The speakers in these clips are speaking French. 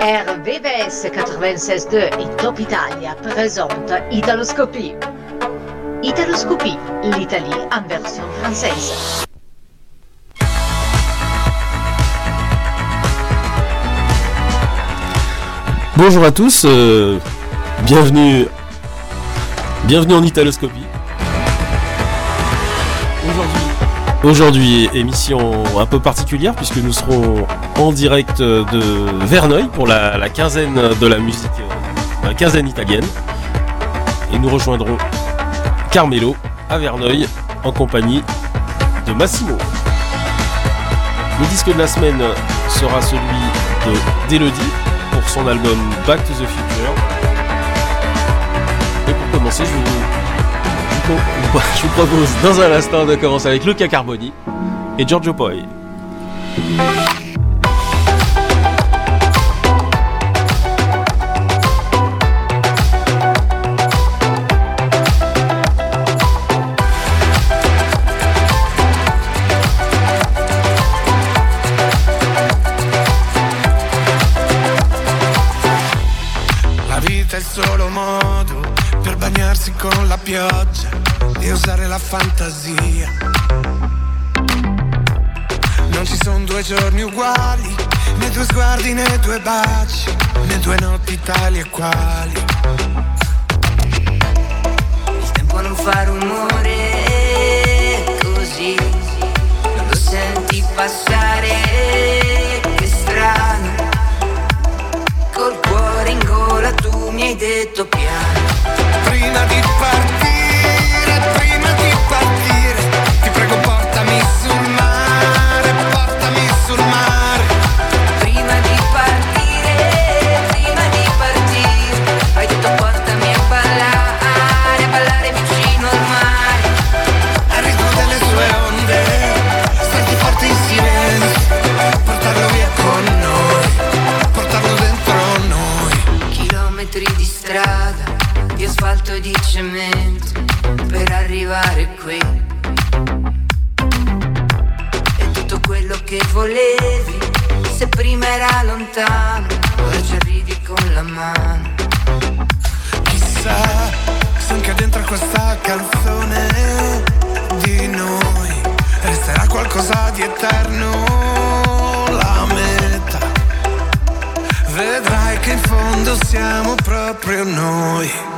RVVS 96.2 et Top Italia présente Italoscopie. Italoscopie, l'Italie en version française. Bonjour à tous, euh, bienvenue, bienvenue en Italoscopie. Aujourd'hui, émission un peu particulière puisque nous serons en direct de Verneuil pour la, quinzaine de la musique, euh, la quinzaine italienne. Et nous rejoindrons Carmelo à Verneuil en compagnie de Massimo. Le disque de la semaine sera celui de D'Elodie pour son album Back to the Future. Et pour commencer, je vous je vous propose dans un instant de commencer avec Luca Carboni et Giorgio Poi. La fantasia. Non ci sono due giorni uguali, né due sguardi né due baci, né due notti tali e quali. Il tempo non fa rumore così, non lo senti passare, e cemento, per arrivare qui. E tutto quello che volevi, se prima era lontano, ora ci arrivi con la mano. Chissà se anche dentro questa canzone di noi resterà qualcosa di eterno, la metà. Vedrai che in fondo siamo proprio noi.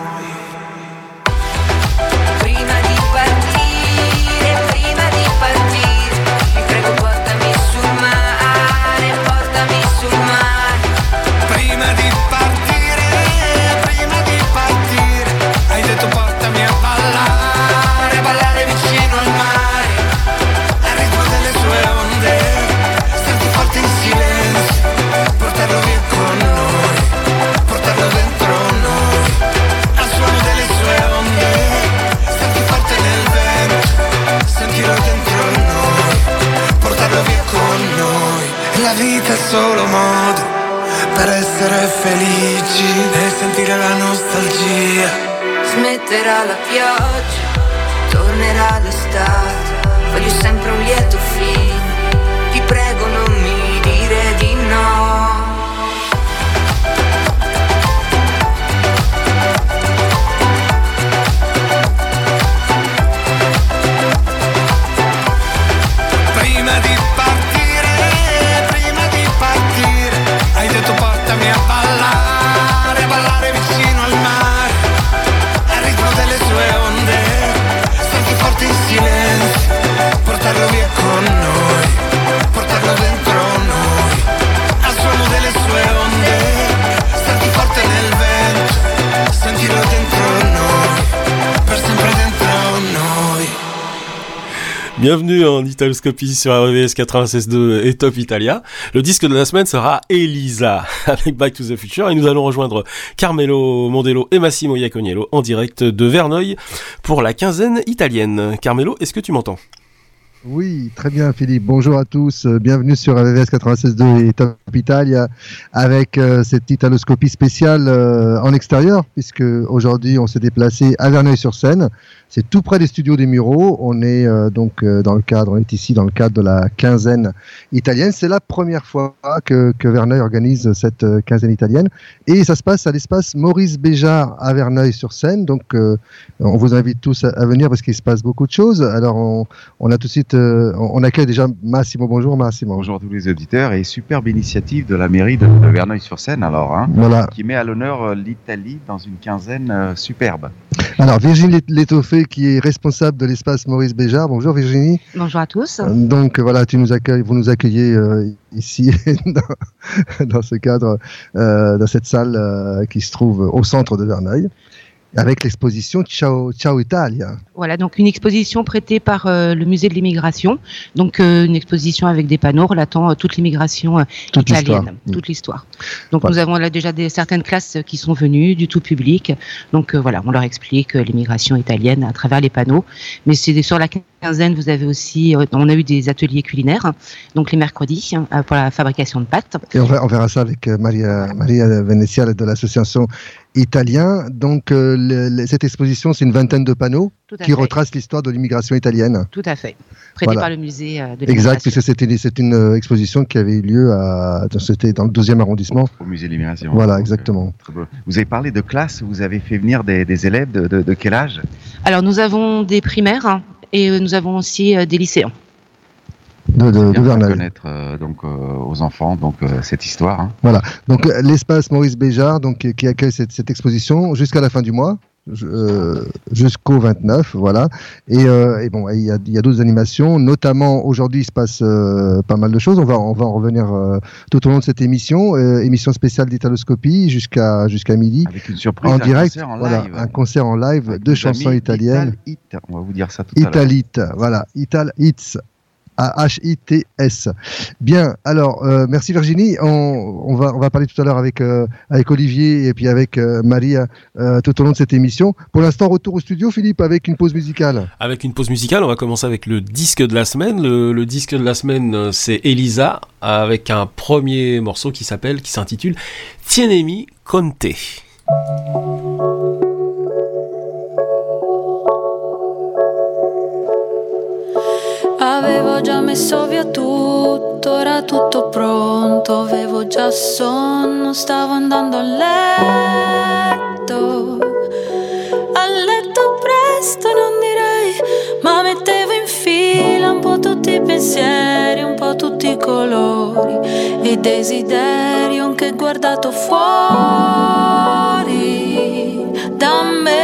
Vita è solo modo per essere felici e sentire la nostalgia. Smetterà la pioggia, tornerà l'estate, voglio sempre un lieto fine, Bienvenue en Italoscopie sur RVS 96.2 et Top Italia. Le disque de la semaine sera Elisa avec Back to the Future et nous allons rejoindre Carmelo Mondello et Massimo Iaconiello en direct de Verneuil pour la quinzaine italienne. Carmelo, est-ce que tu m'entends? Oui, très bien Philippe. Bonjour à tous. Euh, Bienvenue sur RVS 96.2 et Top Italia avec euh, cette italoscopie spéciale euh, en extérieur, puisque aujourd'hui on s'est déplacé à Verneuil-sur-Seine. C'est tout près des studios des Mureaux. On est euh, donc euh, dans le cadre, on est ici dans le cadre de la quinzaine italienne. C'est la première fois que, que Verneuil organise cette euh, quinzaine italienne. Et ça se passe à l'espace Maurice Béjart à Verneuil-sur-Seine. Donc on vous invite tous à, à venir parce qu'il se passe beaucoup de choses. Alors on, on a tout de suite, on, accueille déjà Massimo. Bonjour Massimo. Bonjour à tous les auditeurs et superbe initiative de la mairie de, de Verneuil-sur-Seine alors, hein, Voilà. qui met à l'honneur l'Italie dans une quinzaine superbe. Alors Virginie Létoffé qui est responsable de l'espace Maurice Béjart. Bonjour Virginie. Bonjour à tous. Donc voilà, tu nous accueilles, vous nous accueillez euh, ici dans, dans ce cadre, euh, dans cette salle euh, qui se trouve au centre de Verneuil, avec l'exposition Ciao, Ciao Italia. Voilà, donc une exposition prêtée par euh, le musée de l'immigration. Donc euh, une exposition avec des panneaux relatant euh, toute l'immigration Toute italienne, toute l'histoire. Donc Voilà. nous avons là déjà des, certaines classes qui sont venues, du tout public. Donc voilà, on leur explique l'immigration italienne à travers les panneaux. Mais c'est sur la quinzaine, vous avez aussi, on a eu des ateliers culinaires, donc les mercredis pour la fabrication de pâtes. Et on, verra- ça avec Maria, Maria Veneziale de l'association Italien. Donc euh, le- le- cette exposition, c'est une vingtaine de panneaux qui fait. retracent l'histoire de l'immigration italienne. Tout à fait. Prêté Voilà. par le musée euh, de Exact, puisque c'était c'est une euh, exposition qui avait eu lieu à, dans- c'était dans le deuxième arrondissement. Au musée de l'immigration. Voilà, Donc, exactement. euh, très beau. Vous avez parlé de classe, vous avez fait venir des, des élèves de, de- de quel âge? Alors nous avons des primaires hein, et nous avons aussi euh, des lycéens. De, de, de de Verneuil. connaître euh, donc, euh, aux enfants donc, euh, cette histoire. hein. Donc euh, l'espace Maurice Béjart, donc qui accueille cette, cette exposition jusqu'à la fin du mois, euh, jusqu'au 29, voilà. Et, euh, et bon, il y a, il y a d'autres animations, notamment aujourd'hui il se passe euh, pas mal de choses. On va, on va en revenir euh, tout au long de cette émission, euh, émission spéciale d'Italoscopie jusqu'à jusqu'à midi. Avec une surprise, En un direct, concert en voilà, live. un concert en live, nos chansons italiennes. Ital. On va vous dire ça tout à l'heure. Italite, voilà, Ital Hits. A-H-I-T-S. Bien, alors, euh, merci Virginie. On, va, on va parler tout à l'heure avec, euh, avec Olivier et puis avec euh, Maria tout au long de cette émission. Pour l'instant, retour au studio, Philippe, avec une pause musicale. Avec une pause musicale, on va commencer avec le disque de la semaine. Le, disque de la semaine, c'est Elisa, avec un premier morceau qui s'appelle, qui s'intitule Tienemi Conte. Già messo via tutto, era tutto pronto, avevo già sonno, stavo andando a letto. A letto presto non direi, ma mettevo in fila un po' tutti i pensieri, un po' tutti i colori e i desideri, anche guardato fuori da me.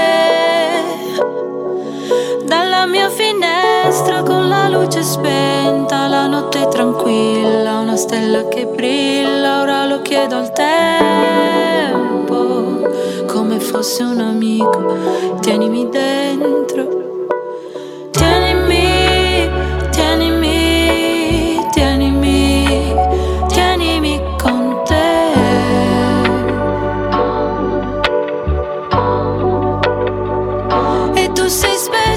Dalla mia finestra luce spenta, la notte tranquilla, una stella che brilla, ora lo chiedo al tempo, come fosse un amico, tienimi dentro,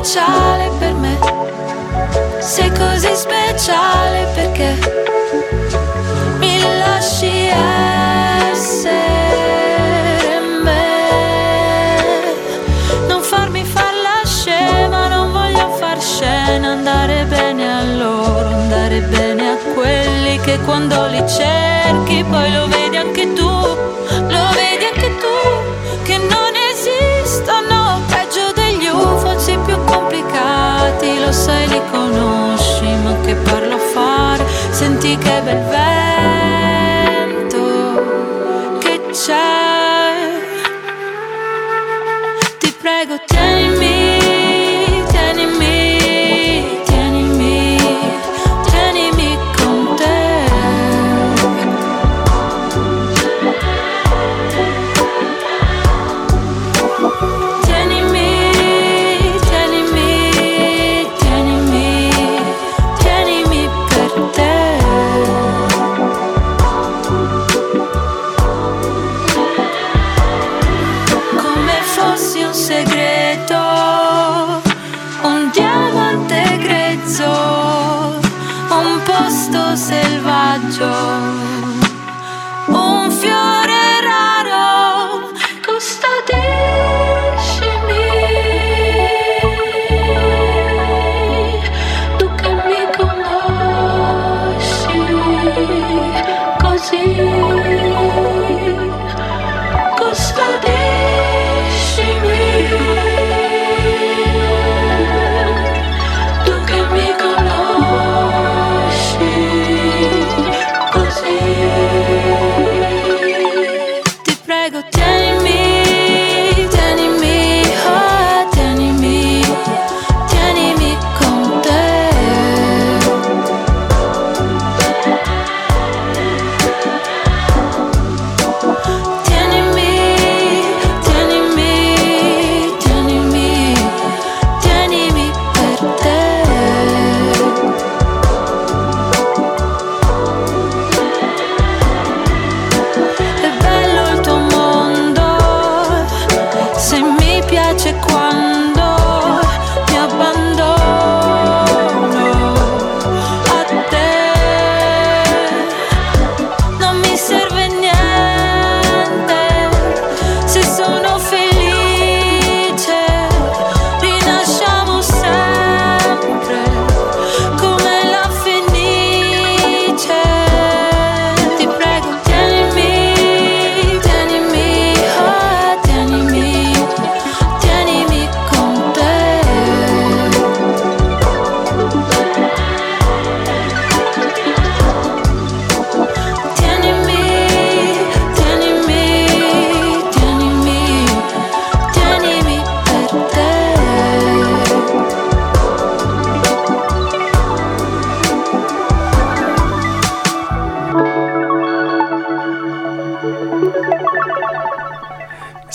speciale per me. Sei così speciale perché mi lasci essere me. Non farmi far la scema, non voglio far scena, andare bene a loro, andare bene a quelli che quando li cerchi poi lo vedi lo sai li conosci, ma che parlo a fare, senti che bel vento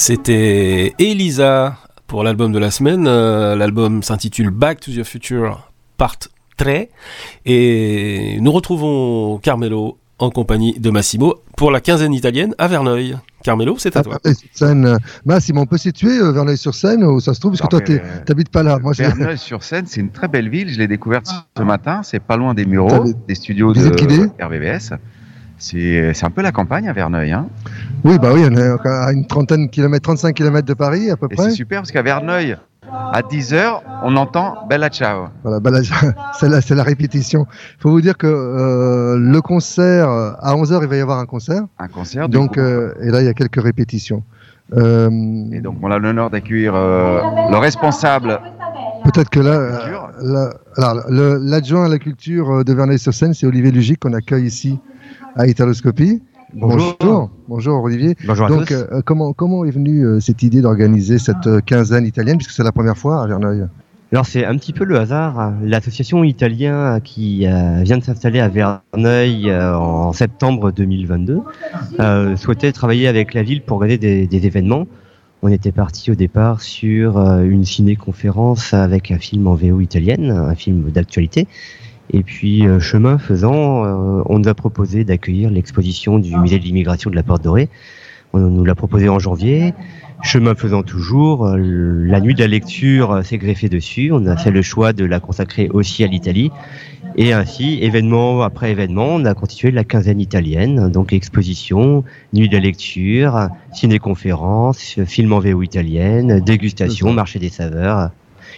C'était Elisa pour l'album de la semaine. Euh, l'album s'intitule Back to the Future Part 3. Et nous retrouvons Carmelo en compagnie de Massimo pour la quinzaine italienne à Verneuil. Carmelo, c'est à toi. Verneuil-sur-Seine. euh, Massimo, on peut situer euh, Verneuil-sur-Seine où ça se trouve, parce que Non, toi, euh, t'habites pas là. Moi, Verneuil-sur-Seine, c'est une très belle ville. Je l'ai découverte ce matin. C'est pas loin des Mureaux, des studios de RVVS. C'est un peu la campagne à Verneuil. Hein. Oui, bah oui, on est à une trentaine de kilomètres, 35 km de Paris à peu Et près. c'est super parce qu'à Verneuil, à 10h, on entend Bella Ciao. Voilà, là, c'est la, la répétition. Il faut vous dire que euh, le concert, à 11h, il va y avoir un concert. Un concert. Donc, euh, et là, il y a quelques répétitions. Euh, Et donc, on a l'honneur d'accueillir le responsable. Peut-être que là, l'adjoint à la culture de Verneuil-sur-Seine, c'est Olivier Lugic qu'on accueille ici à Italoscopie. Bonjour. Bonjour, Bonjour, Olivier. Bonjour à Donc, tous. euh, comment, comment est venue euh, cette idée d'organiser cette euh, quinzaine italienne, puisque c'est la première fois à Verneuil? Alors c'est un petit peu le hasard. L'association italienne qui vient de s'installer à Verneuil en septembre 2022 euh, souhaitait travailler avec la ville pour organiser des, des événements. On était parti au départ sur une ciné-conférence avec un film en VO italienne, un film d'actualité. Et puis, euh, chemin faisant, euh, on nous a proposé d'accueillir l'exposition du musée de l'immigration de la Porte Dorée. On nous l'a proposé en janvier. Chemin faisant toujours, euh, la nuit de la lecture s'est greffée dessus. On a fait le choix de la consacrer aussi à l'Italie. Et ainsi, événement après événement, on a constitué la quinzaine italienne. Donc exposition, nuit de la lecture, ciné-conférence, film en VO italienne, dégustation, marché des saveurs.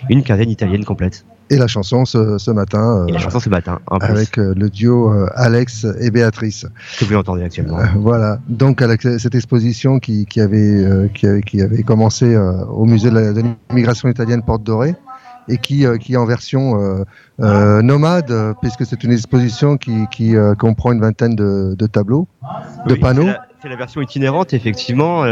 Une quinzaine italienne complète. Et la chanson ce, ce matin, euh, Et la chanson ce matin, en avec euh, le duo euh, Alex et Béatrice. que vous entendez actuellement. Euh, voilà. Donc, avec cette exposition qui, qui avait, euh, qui, avait, qui avait commencé euh, au musée de l'immigration italienne Porte Dorée et qui, euh, qui est en version euh, euh, nomade, euh, puisque c'est une exposition qui, qui euh, comprend une vingtaine de, de tableaux, de panneaux. c'est la- C'est la, version itinérante, effectivement.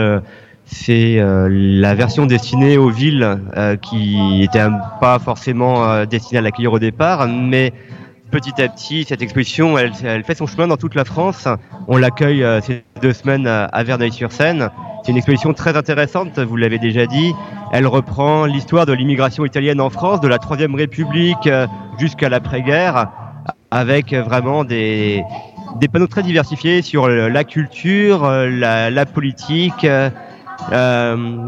C'est euh, la version destinée aux villes euh, qui n'était pas forcément euh, destinée à l'accueillir au départ, mais petit à petit, cette exposition, elle, fait son chemin dans toute la France. On l'accueille euh, ces deux semaines à, Verneuil-sur-Seine. C'est une exposition très intéressante, vous l'avez déjà dit. Elle reprend l'histoire de l'immigration italienne en France, de la Troisième République jusqu'à l'après-guerre, avec vraiment des, panneaux très diversifiés sur la culture, la, politique,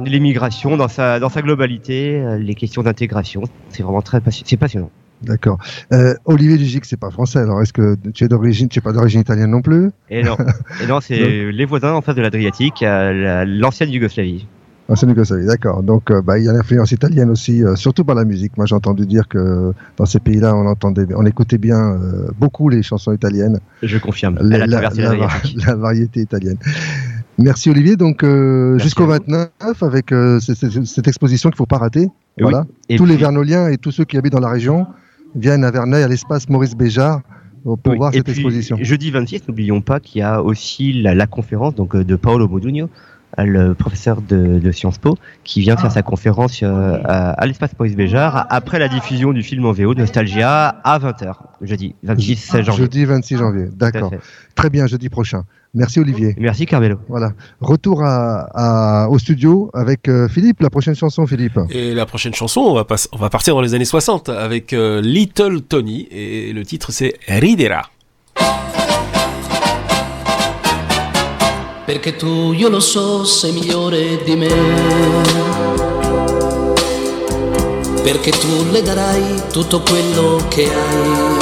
l'immigration dans sa, dans sa globalité, euh, les questions d'intégration. C'est vraiment très c'est passionnant. D'accord. Euh, Olivier Dugic, c'est pas français. Alors, est-ce que tu es d'origine, tu es pas d'origine italienne non plus? Et non, et non c'est les voisins en face de l'Adriatique, euh, la- l'ancienne Yougoslavie. C'est Yougoslavie, d'accord. Donc, euh, bah, il y a l'influence italienne aussi, euh, surtout par la musique. Moi, j'ai entendu dire que dans ces pays-là, on entendait, on écoutait bien euh, beaucoup les chansons italiennes. Je confirme. la variété italienne. Merci Olivier. Donc euh, jusqu'au à vous. 29 avec euh, cette, exposition qu'il faut pas rater. Et voilà. Tous les Vernoliens et tous ceux qui habitent dans la région viennent à Verneuil à l'espace Maurice Béjart pour Oui, voir et cette puis, exposition. Jeudi 26, n'oublions pas qu'il y a aussi la, la conférence donc, euh, de Paolo Modugno, le professeur de, de Sciences Po, qui vient faire sa conférence euh, à, à l'espace Maurice Béjart après la diffusion du film en VO Nostalgia à 20h, jeudi 26 janvier. Jeudi 26 janvier. D'accord. Très bien, jeudi prochain. Merci Olivier. Merci Carmelo. Voilà. Retour à, à- au studio avec euh, Philippe. La prochaine chanson, Philippe. Et la prochaine chanson, on va, pas- on va partir dans les années 60 avec euh, Little Tony et le titre c'est Ridera. Perché tu, io lo so, sei migliore di me. Perché tu le darai tutto quello che hai.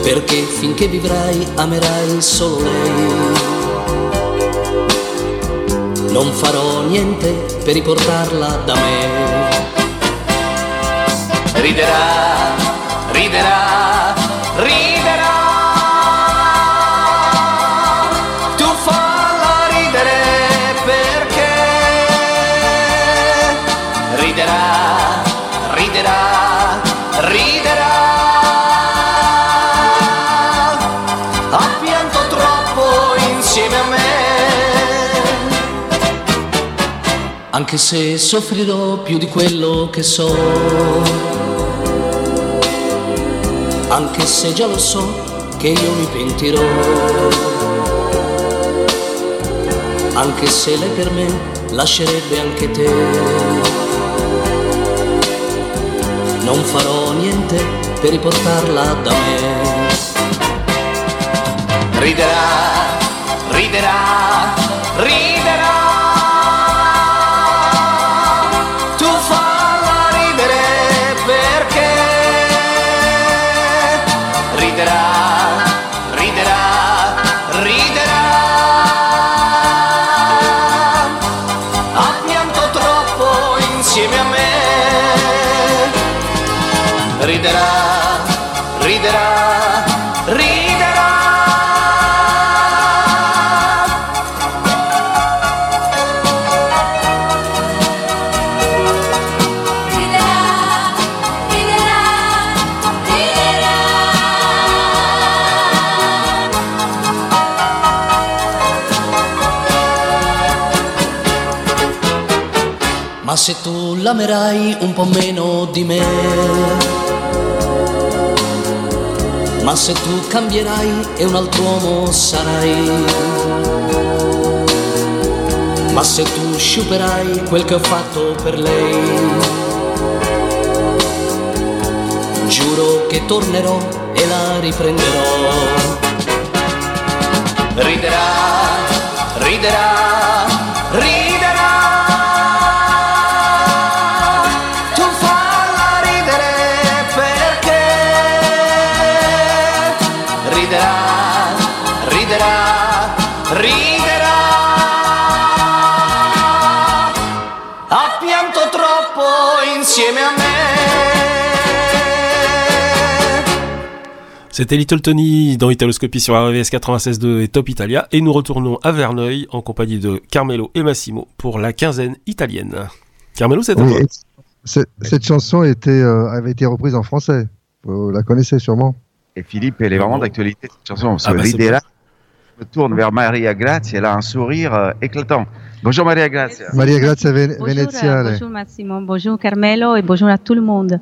Perché finché vivrai amerai solo lei. Non farò niente per riportarla da me. Riderà, riderà. Anche se soffrirò più di quello che so. Anche se già lo so che io mi pentirò anche se lei per me lascerebbe anche te. Non farò niente per riportarla da me. Riderà, riderà, riderà. Se tu l'amerai un po' meno di me, ma se tu cambierai e un altro uomo sarai, ma se tu sciuperai quel che ho fatto per lei, giuro che tornerò e la riprenderò. Riderà, riderà. C'était Little Tony dans Italoscopie sur RVS 96.2 et Top Italia. Et nous retournons à Verneuil en compagnie de Carmelo et Massimo pour la quinzaine italienne. Carmelo, c'est à Oui, cette, cette chanson était, euh, avait été reprise en français. Vous la connaissez sûrement. Et Philippe, elle est vraiment d'actualité cette chanson. Parce Ah bah, l'idée là, je me tourne vers Maria Grazia, elle a un sourire euh, éclatant. Bonjour Maria Grazia. Maria Grazia Ven- Bonjour, Veneziale. bonjour Massimo, bonjour Carmelo et bonjour à tout le monde.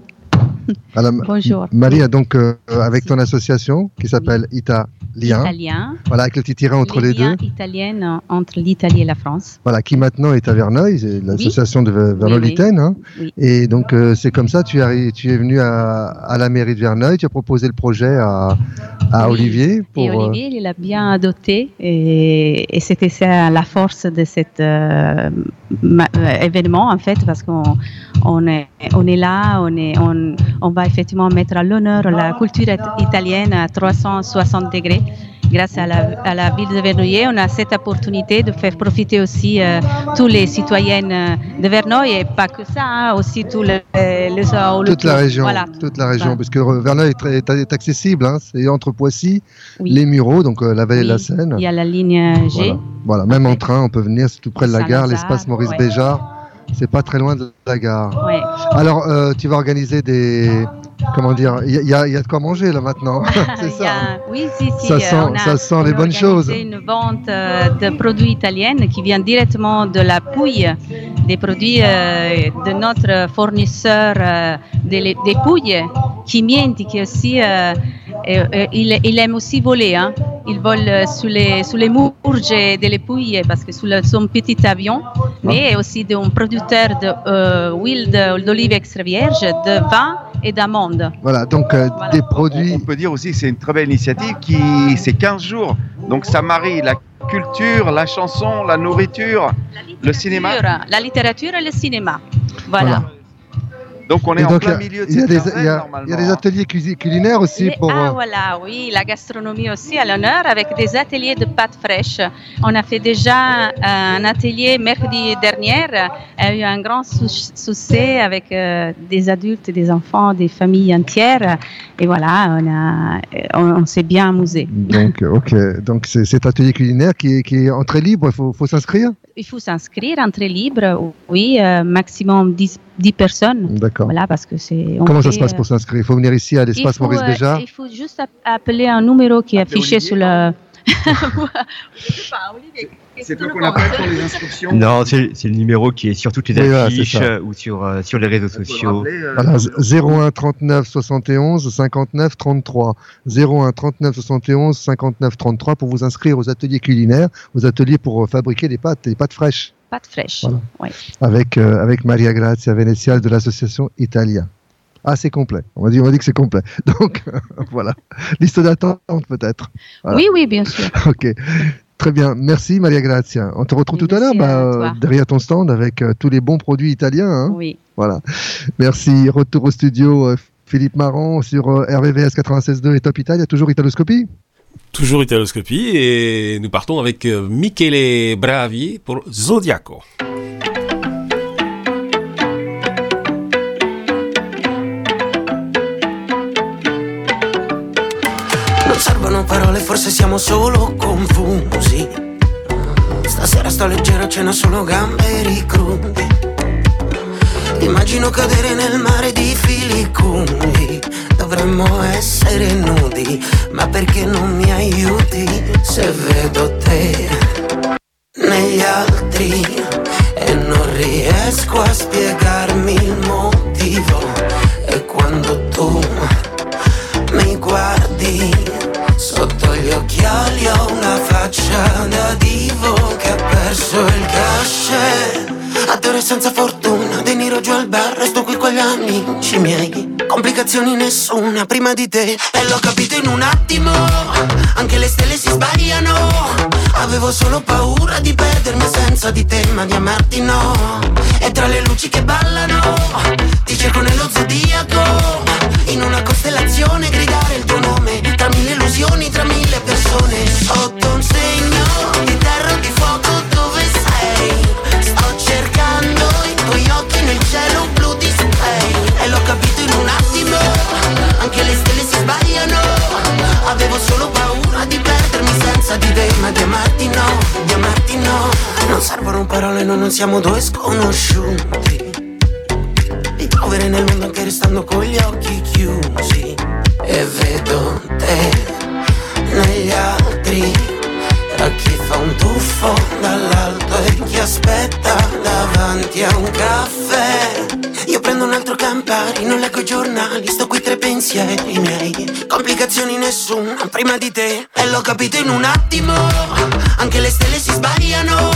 Alors, Bonjour. Maria, donc euh, avec ton association qui s'appelle Italien, Italien. voilà, avec le petit tiret entre les deux, liens italiennes entre l'Italie et la France. voilà, qui maintenant est à Verneuil, l'association de Verneuil-Litaine. hein. Oui. Et donc euh, c'est comme ça, tu, arri- tu es venu à, à la mairie de Verneuil, tu as proposé le projet à, à Oui. Olivier pour. Et euh, Olivier, il l'a bien adopté et, et c'était ça la force de cet euh, euh, événement en fait parce qu'on on est, on est là, on, est, on, on va effectivement mettre à l'honneur la culture it- italienne à 360 degrés. Grâce à la, à la ville de Verneuil, on a cette opportunité de faire profiter aussi euh, tous les citoyennes euh, de Verneuil et pas que ça, hein, aussi tous les, les le toute la région, Voilà. toute la région, Voilà. parce que Verneuil est, très- est- est accessible, hein, c'est entre Poissy, Oui. les Mureaux, donc euh, la vallée de la Seine. Il y a la ligne G. Voilà. Voilà, même en train, on peut venir, c'est tout près de la gare, l'espace Maurice ouais. Béjart. C'est pas très loin de la gare. Ouais. Alors, euh, tu vas organiser des. Comment dire Il y, a- y de quoi manger là maintenant. c'est ça. a- Oui, si, si. Ça euh, sent- on a- ça sent on les bonnes choses. organisé une vente euh, de produits italiens qui vient directement de la Pouille, des produits euh, de notre fournisseur des, des Pouilles, Chimienti, qui aussi, euh, il, il aime aussi voler. Hein. Il vole sous les, sous les mourges des Pouilles parce que le- son petit avion, mais aussi d'un producteur de euh, d'olive extra vierge, de vin et d'amandes. Voilà, donc euh, des produits. On peut dire aussi que c'est une très belle initiative qui, c'est 15 jours. Donc ça marie la culture, la chanson, la nourriture, le cinéma. La littérature et le cinéma. Voilà. Donc on est Et en donc, plein euh, milieu de cette des, il y a- normalement. il y a des ateliers culinaires aussi pour. ah euh, voilà, oui, la gastronomie aussi à l'honneur avec des ateliers de pâtes fraîches. On a fait déjà un atelier mercredi dernier, il y a eu un grand sou- succès avec euh, des adultes, des enfants, des familles entières. Et voilà, on, a, on, on s'est bien amusé. Donc, euh, ok. Donc, c'est cet atelier culinaire qui est, qui est entrée libre. Il faut, faut s'inscrire? Il faut s'inscrire, entrée libre, oui, euh, maximum 10, 10 personnes. D'accord. Voilà, parce que c'est. Comment ça se passe euh, pour s'inscrire? Il faut venir ici à l'espace Maurice euh, Béjart? Il faut juste app- appeler un numéro qui est affiché sur le, C'est toi qu'on appelle pour les inscriptions Non, c'est le numéro qui est sur toutes les Oui, affiches ça. euh, ou sur, euh, sur les réseaux sociaux. Voilà, 01 39 71 59 33. 01 39 71 59 33 pour vous inscrire aux ateliers culinaires, aux ateliers pour euh, fabriquer des pâtes, des pâtes fraîches, Pâte fraîche. Voilà. Ouais. avec, euh, avec Maria Grazia Veneziale de l'association Italia. Ah, c'est complet. On m'a dit, on que c'est complet. Donc, voilà. Liste d'attente, peut-être. Voilà. Oui, oui, bien sûr. Ok. Très bien. Merci, Maria Grazia. On te retrouve tout à l'heure bah, derrière ton stand avec euh, tous les bons produits italiens. hein. Oui. Voilà. Merci. Retour au studio, euh, Philippe Marron sur euh, RVVS 96.2 et Top Italia. Toujours Italoscopie? Toujours Italoscopie et nous partons avec euh, Michele Bravi pour Zodiaco. Parole, forse siamo solo confusi. Stasera sto leggero, cena solo gamberi crudi. Immagino cadere nel mare di fili lunghi. Dovremmo essere nudi, ma perché non mi aiuti se vedo te negli altri e non riesco a spiegarmi il motivo. E quando tu ho una faccia da divo che ha perso il cachet. Attore senza fortuna, De Niro giù al bar, resto qui con gli amici miei. Complicazioni nessuna prima di te E l'ho capito in un attimo, anche le stelle si sbagliano. Avevo solo paura di perdermi senza di te, ma di amarti no. E tra le luci che ballano, ti cerco nello zodiaco. In una costellazione gridare il tuo nome Illusioni, tra mille persone. Sotto un segno di terra di fuoco dove sei? Sto cercando i tuoi occhi nel cielo blu di spray. E l'ho capito in un attimo Anche le stelle si sbagliano. Avevo solo paura di perdermi senza di te Ma di amarti no, di amarti no. Non servono parole, noi non siamo due sconosciuti. Di vivere nel mondo anche restando con gli occhi chiusi. E vedo te negli altri. Tra chi fa un tuffo dall'alto e chi aspetta davanti a un caffè. Io prendo un altro Campari, non leggo i giornali Sto qui tre pensieri miei. Complicazioni nessuna prima di te. E l'ho capito in un attimo Anche le stelle si sbagliano.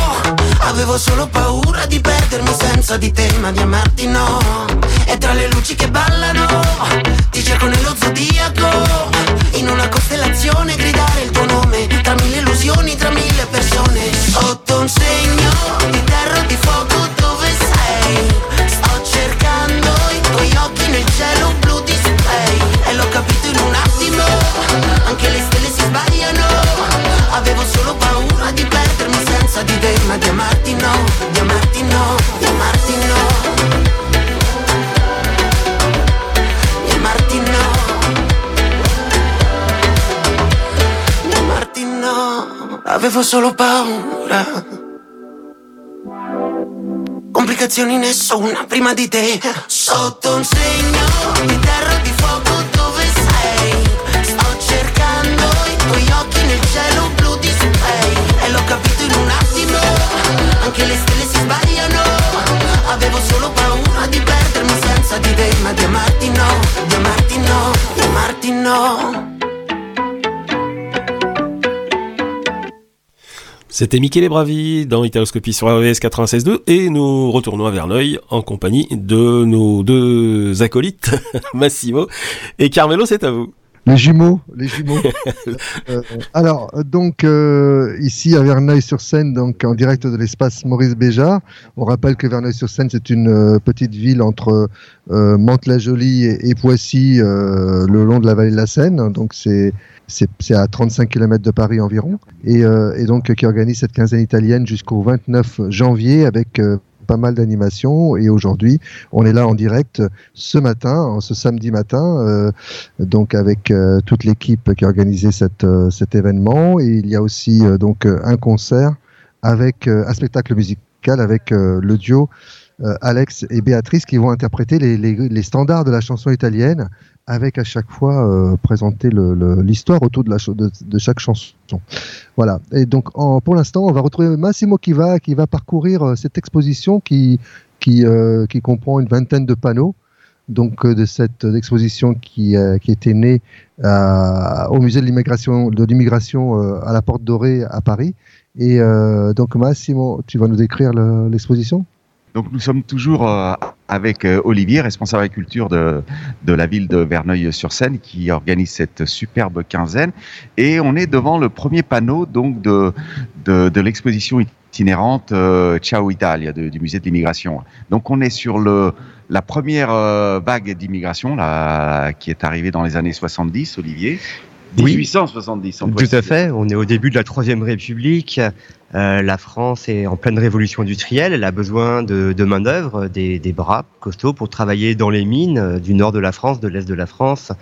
Avevo solo paura di perdermi senza di te Ma di amarti no E tra le luci che ballano Ti cerco nello zodiaco. In una costellazione gridare il tuo nome Tra mille illusioni, tra mille persone. Sotto un segno di terra di fuoco dove sei? Sto cercando i tuoi occhi nel cielo blu di spray E l'ho capito in un attimo Anche le stelle si sbagliano. Avevo solo paura di perdermi senza di te Ma di amarti no, di amarti no Avevo solo paura. Complicazioni nessuna prima di te. Sotto un segno di terra di fuoco C'était Michele Bravi dans Italoscopie sur RVS 96.2 et nous retournons à Verneuil en compagnie de nos deux acolytes, Massimo et Carmelo, c'est à vous. Les jumeaux, les jumeaux. Euh, alors, donc euh, ici à Verneuil-sur-Seine, donc en direct de l'espace Maurice Béjart. On rappelle que Verneuil-sur-Seine, c'est une euh, petite ville entre Mantes-la-Jolie et, et Poissy, le long de la vallée de la Seine. Donc c'est c'est à 35 km de Paris environ, et, euh, et donc qui organise cette quinzaine italienne jusqu'au 29 janvier avec euh, pas mal d'animations. Et aujourd'hui, on est là en direct ce matin, ce samedi matin, euh, donc avec toute l'équipe qui a organisé cet événement. Et il y a aussi donc un concert avec un spectacle musical avec le duo Alex et Béatrice qui vont interpréter les standards de la chanson italienne avec à chaque fois euh, présenter l'histoire autour de, chaque chanson. Voilà. Et donc pour l'instant, on va retrouver Massimo qui va, parcourir euh, cette exposition euh, qui comprend une vingtaine de panneaux. Donc euh, de cette exposition qui, était née au musée de l'immigration à la Porte Dorée à Paris. Et donc Massimo, tu vas nous décrire le- l'exposition? Donc nous sommes toujours euh, avec euh, Olivier, responsable agriculture de, de la ville de Verneuil-sur-Seine, qui organise cette superbe quinzaine. Et on est devant le premier panneau donc de, de, l'exposition itinérante euh, Ciao Italia du musée de l'immigration. Donc on est sur le, la première vague d'immigration qui est arrivée dans les années 70, Olivier. Oui. 1870 en Tout à fait. On est au début de la Troisième République. Euh, la France est en pleine révolution industrielle. Elle a besoin de, de main-d'œuvre, des, des bras costauds pour travailler dans les mines euh, du nord de la France, de l'est de la France,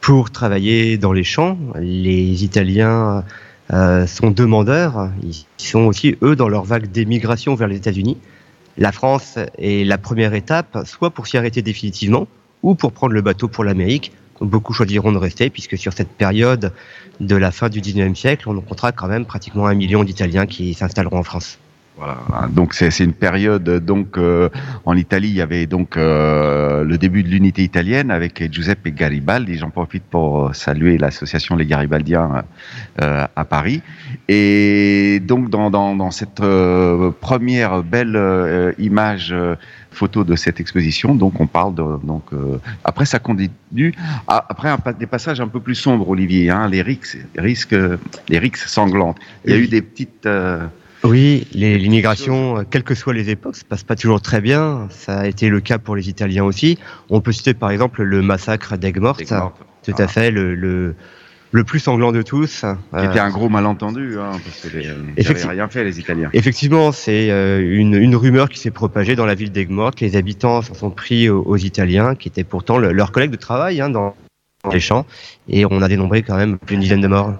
pour travailler dans les champs. Les Italiens euh, sont demandeurs. Ils sont aussi, eux, dans leur vague d'émigration vers les États-Unis. La France est la première étape, soit pour s'y arrêter définitivement, ou pour prendre le bateau pour l'Amérique. Beaucoup choisiront de rester, puisque sur cette période de la fin du 19e siècle, on comptera quand même pratiquement un million d'Italiens qui s'installeront en France. Voilà, donc c'est une période donc euh, en Italie, il y avait donc euh, le début de l'unité italienne avec Giuseppe Garibaldi. J'en profite pour saluer l'association Les Garibaldiens euh, à Paris. Et donc dans, dans, cette euh, première belle euh, image euh, photo de cette exposition, donc on parle de donc euh, après ça continue Ah, après un, des passages un peu plus sombres, Olivier, hein, les rixes, risques, les rixes sanglantes. Il y a Oui. eu des petites euh, Oui, l'immigration, euh, quelles que soient les époques, se passe pas toujours très bien. Ça a été le cas pour les Italiens aussi. On peut citer par exemple le massacre d'Aigues-Mortes. Aigues-Mortes. Tout à fait, le, le, le plus sanglant de tous. qui était un gros malentendu, hein, parce que les, rien fait, les Italiens. Effectivement, c'est euh, une, une rumeur qui s'est propagée dans la ville d'Aigues-Mortes. Les habitants s'en sont pris aux, aux Italiens, qui étaient pourtant le- leurs collègues de travail hein, dans les champs. Et on a dénombré quand même plus d'une dizaine de morts.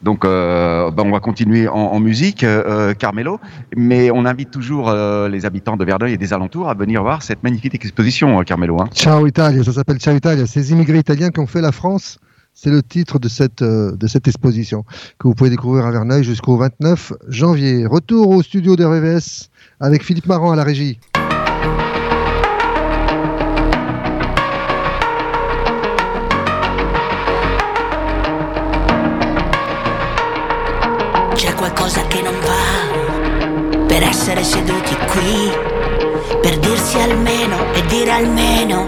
Donc, euh, ben, on va continuer en, en musique, euh, Carmelo, mais on invite toujours euh, les habitants de Verneuil et des alentours à venir voir cette magnifique exposition, euh, Carmelo. Hein. Ciao Italia, ça s'appelle Ciao Italia. Ces immigrés italiens qui ont fait la France, c'est le titre de cette, euh, de cette exposition que vous pouvez découvrir à Verneuil jusqu'au 29 janvier. Retour au studio de RVVS avec Philippe Marant à la régie. Per dirsi almeno e dire almeno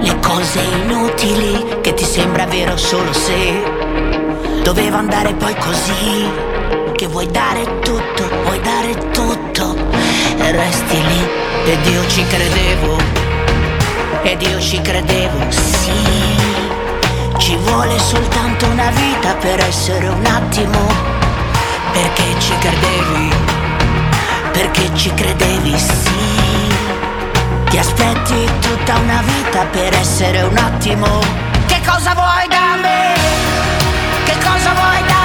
le cose inutili sembra vero solo se doveva andare poi così, che vuoi dare tutto, vuoi dare tutto e resti lì ed io ci credevo, ed io ci credevo, sì. Ci vuole soltanto una vita per essere un attimo perché ci credevi, perché ci credevi, sì. Ti aspetti tutta una vita per essere un attimo. Cosa vuoi da me? Che cosa vuoi da me?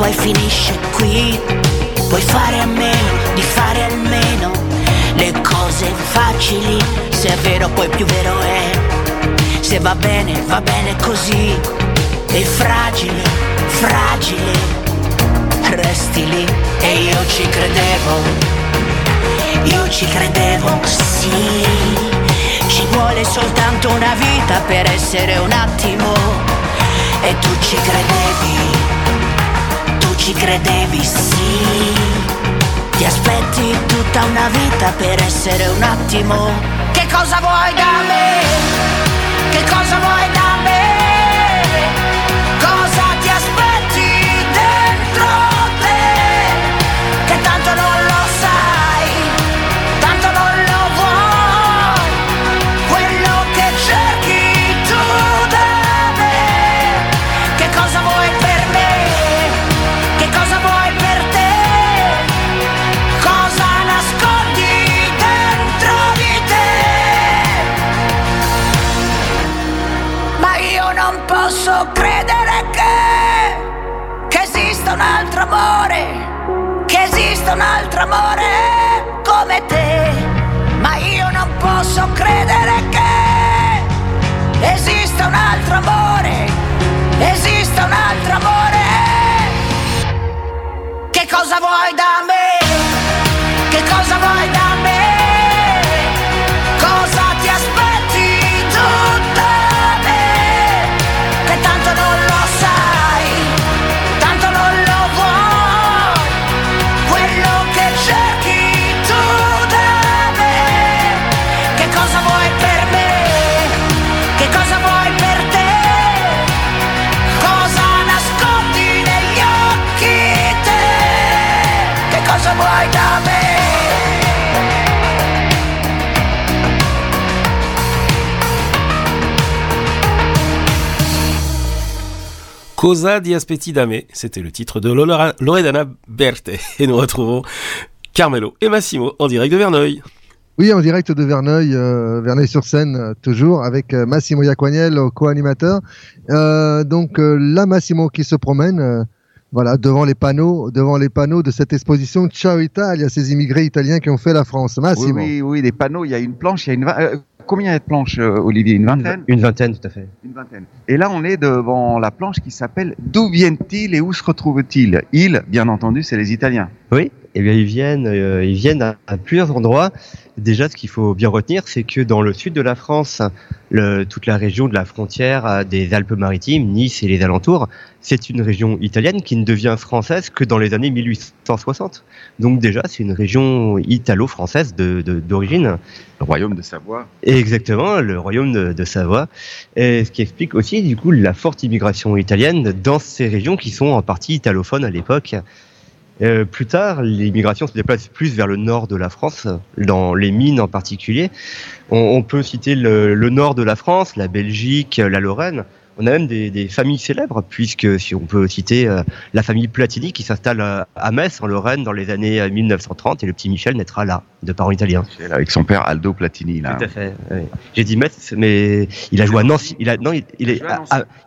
Poi finisce qui. Puoi fare a meno di fare almeno le cose facili, se è vero poi più vero è. Se va bene, va bene così. E fragile, fragile, resti lì e io ci credevo. Io ci credevo, sì. Ci vuole soltanto una vita per essere un attimo. E tu ci credevi, ci credevi, sì. Ti aspetti tutta una vita per essere un attimo. Che cosa vuoi da me? Che cosa vuoi da me? Credere che esista un altro amore, esista un Cosa di aspetti da me, c'était le titre de Lola- Loredana Berthe. Et nous retrouvons Carmelo et Massimo en direct de Verneuil. Oui, en direct de Verneuil, euh, Verneuil-sur-Seine, euh, toujours, avec euh, Massimo Iaquagnel au co-animateur. Euh, donc euh, là, Massimo qui se promène, euh, voilà, devant les panneaux, devant les panneaux de cette exposition Ciao Italia, ces immigrés italiens qui ont fait la France. Oui, Massimo. oui, oui, des panneaux, il y a une planche, il y a une euh, combien il y a de planches, euh, Olivier? Une vingtaine Une vingtaine, tout à fait. Une vingtaine. Et là, on est devant la planche qui s'appelle D'où viennent-ils et où se retrouvent-ils? Ils, bien entendu, c'est les Italiens. Oui, eh bien ils viennent, euh, ils viennent à, à plusieurs endroits. Déjà, ce qu'il faut bien retenir, c'est que dans le sud de la France, le- toute la région de la frontière des Alpes-Maritimes, Nice et les alentours, c'est une région italienne qui ne devient française que dans les années 1860. Donc déjà, c'est une région italo-française de- de- d'origine. Le royaume de Savoie. Exactement, le royaume de, de Savoie. Et ce qui explique aussi, du coup, la forte immigration italienne dans ces régions qui sont en partie italophones à l'époque. Euh, plus tard, l'immigration se déplace plus vers le nord de la France, dans les mines en particulier. On, peut citer le nord de la France, la Belgique, la Lorraine. On a même des, des familles célèbres, puisque si on peut citer euh, la famille Platini qui s'installe à, à Metz, en Lorraine, dans les années euh, 1930, et le petit Michel naîtra là, de parents italiens. Avec son père Aldo Platini. Là. Tout à fait. oui. J'ai dit Metz, mais il a joué à Nancy. Il a, non, il, il est,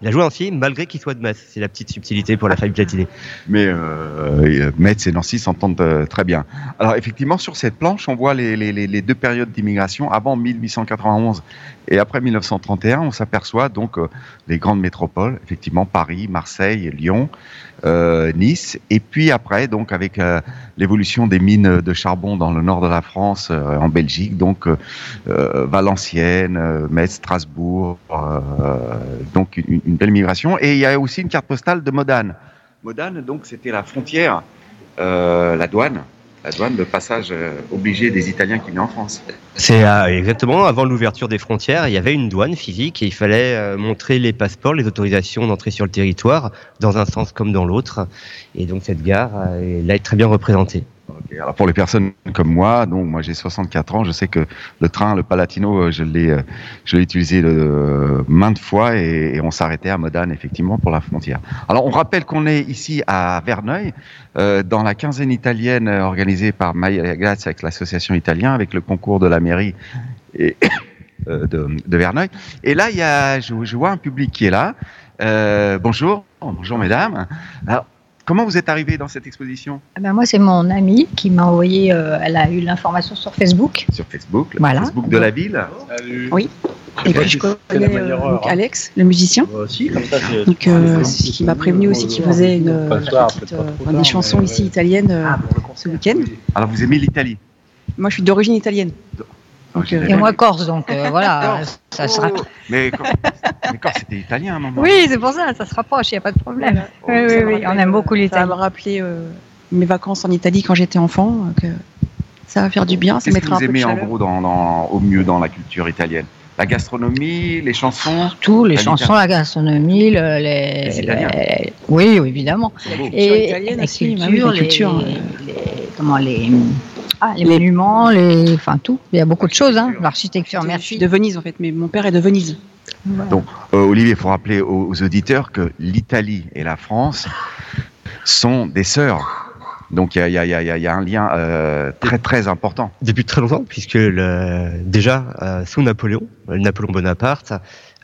il a joué à Nancy malgré qu'il soit de Metz. C'est la petite subtilité pour la famille Platini. Mais euh, Metz et Nancy s'entendent euh, très bien. Alors effectivement, sur cette planche, on voit les- les deux périodes d'immigration, avant 1891 et après 1931. On s'aperçoit donc euh, les grandes métropoles, effectivement Paris, Marseille, Lyon, euh, Nice, et puis après, donc avec euh, l'évolution des mines de charbon dans le nord de la France, en Belgique, donc Valenciennes, Metz, Strasbourg, donc une, belle migration. Et il y a aussi une carte postale de Modane. Modane, donc, c'était la frontière, la douane, la douane de passage euh, obligé des Italiens qui venaient en France. C'est euh, exactement avant l'ouverture des frontières, il y avait une douane physique et il fallait euh, montrer les passeports, les autorisations d'entrée sur le territoire, dans un sens comme dans l'autre. Et donc cette gare, euh, elle est très bien représentée. Alors pour les personnes comme moi, donc moi j'ai 64 ans, je sais que le train, le Palatino, euh, je l'ai, euh, je l'ai utilisé euh, maintes fois et, on s'arrêtait à Modane effectivement pour la frontière. Alors on rappelle qu'on est ici à Verneuil, dans la quinzaine italienne organisée par Maya Glatz avec l'association italien, avec le concours de la mairie et, de, de Verneuil. Et là, il y a, je, vois un public qui est là. Bonjour, bonjour mesdames. Comment vous êtes arrivés dans cette exposition Ah ben moi, c'est mon amie qui m'a envoyé, euh, elle a eu l'information sur Facebook. Sur Facebook, le Voilà. Facebook de la ville. Oui. Et puis je connais euh, donc Alex, le musicien, donc euh, c'est qui m'a prévenu aussi qu'il faisait une, euh, petite, euh, des chansons ici italiennes euh, ce week-end. Alors vous aimez l'Italie? Moi, je suis d'origine italienne. Euh, Et moi, Corse, donc euh, voilà, ça se rapproche. Mais, Cor- mais Corse, c'était italien à un moment. Oui, c'est pour ça, ça se rapproche, il n'y a pas de problème. Oui, oui, oui, on aime beaucoup Ça l'Italie. va me rappeler euh, mes vacances en Italie quand j'étais enfant. euh, que ça va faire du bien, ça Qu'est-ce que mettra un vous peu de aimez en chaleur. gros dans, dans- au mieux dans la culture italienne? La gastronomie, les chansons? Tous les chansons, la gastronomie, le- les, Les Italiens. les- oui, évidemment. La culture Et italienne la aussi, bah culture, la culture, les, euh, les- comment les, ah, les monuments, les, enfin tout. Il y a beaucoup de choses, hein. L'architecture, Je merci. suis de Venise en fait, mais mon père est de Venise. Donc, euh, Olivier, il faut rappeler aux, aux auditeurs que l'Italie et la France sont des sœurs. Donc il y a, y y y un lien euh, très très important. Depuis très longtemps, puisque le, déjà euh, sous Napoléon, Napoléon Bonaparte,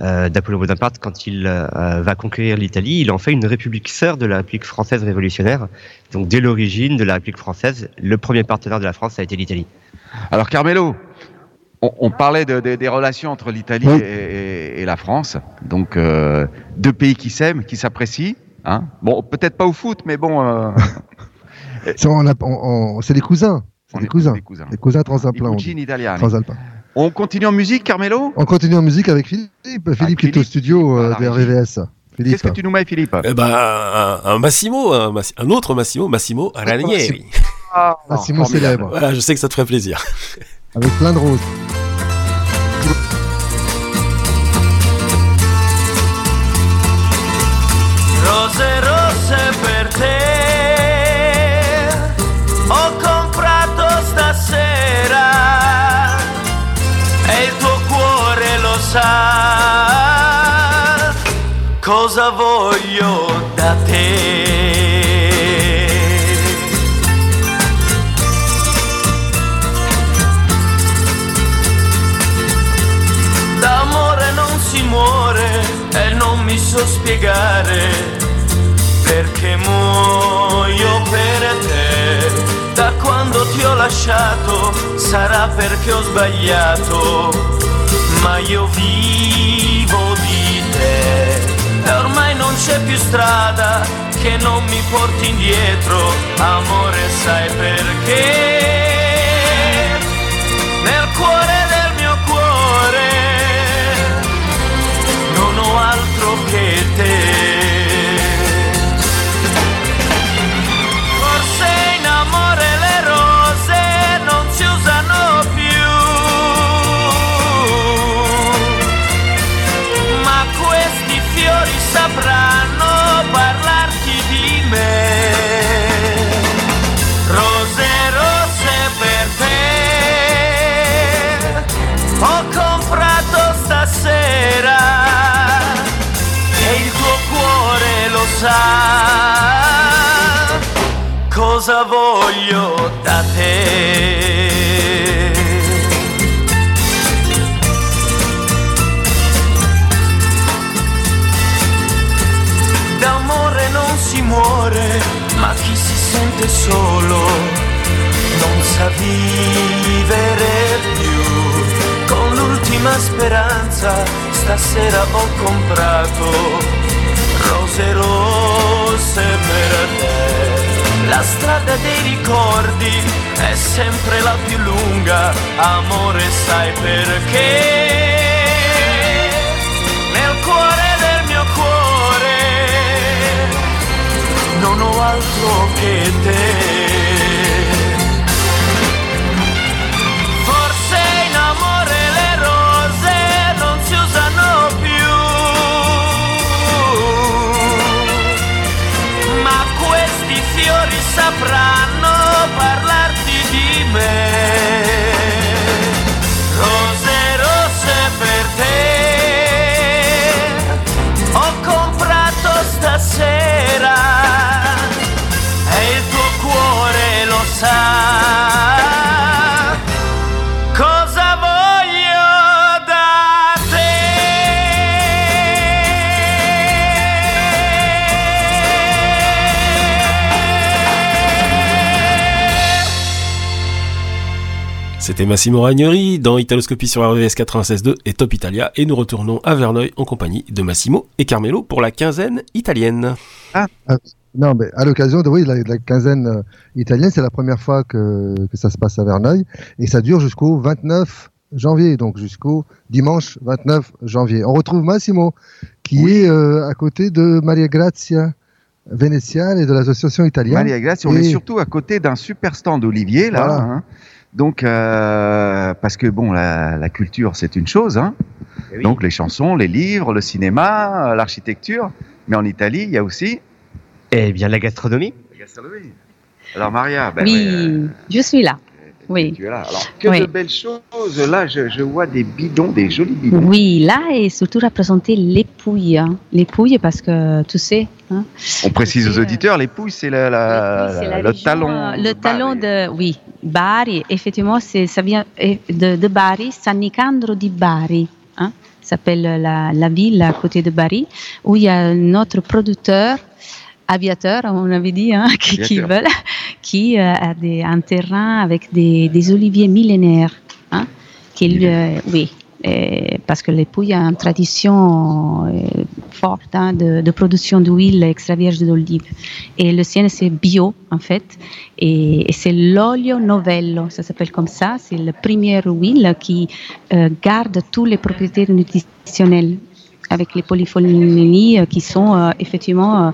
euh, Napoléon Bonaparte, quand il euh, va conquérir l'Italie, il en fait une république sœur de la République française révolutionnaire. Donc dès l'origine de la République française, le premier partenaire de la France a été l'Italie. Alors Carmelo, on, on parlait de- de- des relations entre l'Italie et, et- et la France. Donc euh, deux pays qui s'aiment, qui s'apprécient. Hein bon, peut-être pas au foot, mais bon. euh, C'est des cousins. C'est des cousins. des cousins. Les cousins transalpins. Transalpins. On continue en musique, Carmelo On continue en musique avec Philippe. Philippe qui est au studio euh, RVVS. Philippe. Qu'est-ce que tu nous mets, Philippe Eh ben, un, un Massimo, un, Massi- un autre Massimo, Massimo Ranieri. Ah, Massimo célèbre. Voilà, je sais que ça te ferait plaisir. Avec plein de roses. Cosa voglio da te. D'amore non si muore e non mi so spiegare perché muoio per te. Da quando ti ho lasciato sarà perché ho sbagliato, ma io vivo di te. E ormai non c'è più strada che non mi porti indietro, amore sai perché. Nel cuore del mio cuore non ho altro che te. Sa cosa voglio da te. D'amore non si muore, ma chi si sente solo non sa vivere più. Con l'ultima speranza stasera ho comprato rose rosse per te. La strada dei ricordi è sempre la più lunga, amore sai perché. Nel cuore del mio cuore non ho altro che te. Sapranno parlarti di me. Rose rosse per te, ho comprato stasera e il tuo cuore lo sa. C'était Massimo Ragneri dans Italoscopie sur RVS 96.2 et Top Italia. Et nous retournons à Verneuil en compagnie de Massimo et Carmelo pour la quinzaine italienne. Ah, non, mais à l'occasion de, oui, la, quinzaine euh, italienne, c'est la première fois que, que ça se passe à Verneuil. Et ça dure jusqu'au 29 janvier, donc jusqu'au dimanche 29 janvier. On retrouve Massimo, qui est euh, à côté de Maria Grazia Veneziale et de l'association italienne. Maria Grazia, on Et- est surtout à côté d'un super stand Olivier là. Voilà. hein. Donc euh, parce que bon, la, la culture c'est une chose, hein. Eh donc les chansons, les livres, le cinéma, l'architecture. Mais en Italie, il y a aussi. Eh bien, la gastronomie. Alors Maria, ben oui, ouais, euh, je suis là. Oui. Tu es là. Alors, que Oui. de belles choses. Là, je, je vois des bidons, des jolis bidons. Oui, là est surtout représenté les pouilles. hein. Les pouilles parce que tu sais. hein, On précise aux auditeurs, les pouilles, c'est la, la- c'est la le région, talon. euh, Le talon de, oui, Bari, effectivement, ça vient euh, de, de Bari, San Nicandro di Bari, hein, s'appelle la, la ville à côté de Bari, où il y a notre producteur, aviateur, on avait dit, hein, qui, veulent, qui euh, a des, un terrain avec des, des oliviers millénaires, hein, euh, oui. et parce que les Pouilles a une tradition euh, forte hein, de, de production d'huile extra vierge d'olive. Et le sien, c'est bio, en fait. Et, et c'est l'olio novello, ça s'appelle comme ça. C'est la première huile qui euh, garde toutes les propriétés nutritionnelles avec les polyphénols qui sont euh, effectivement euh,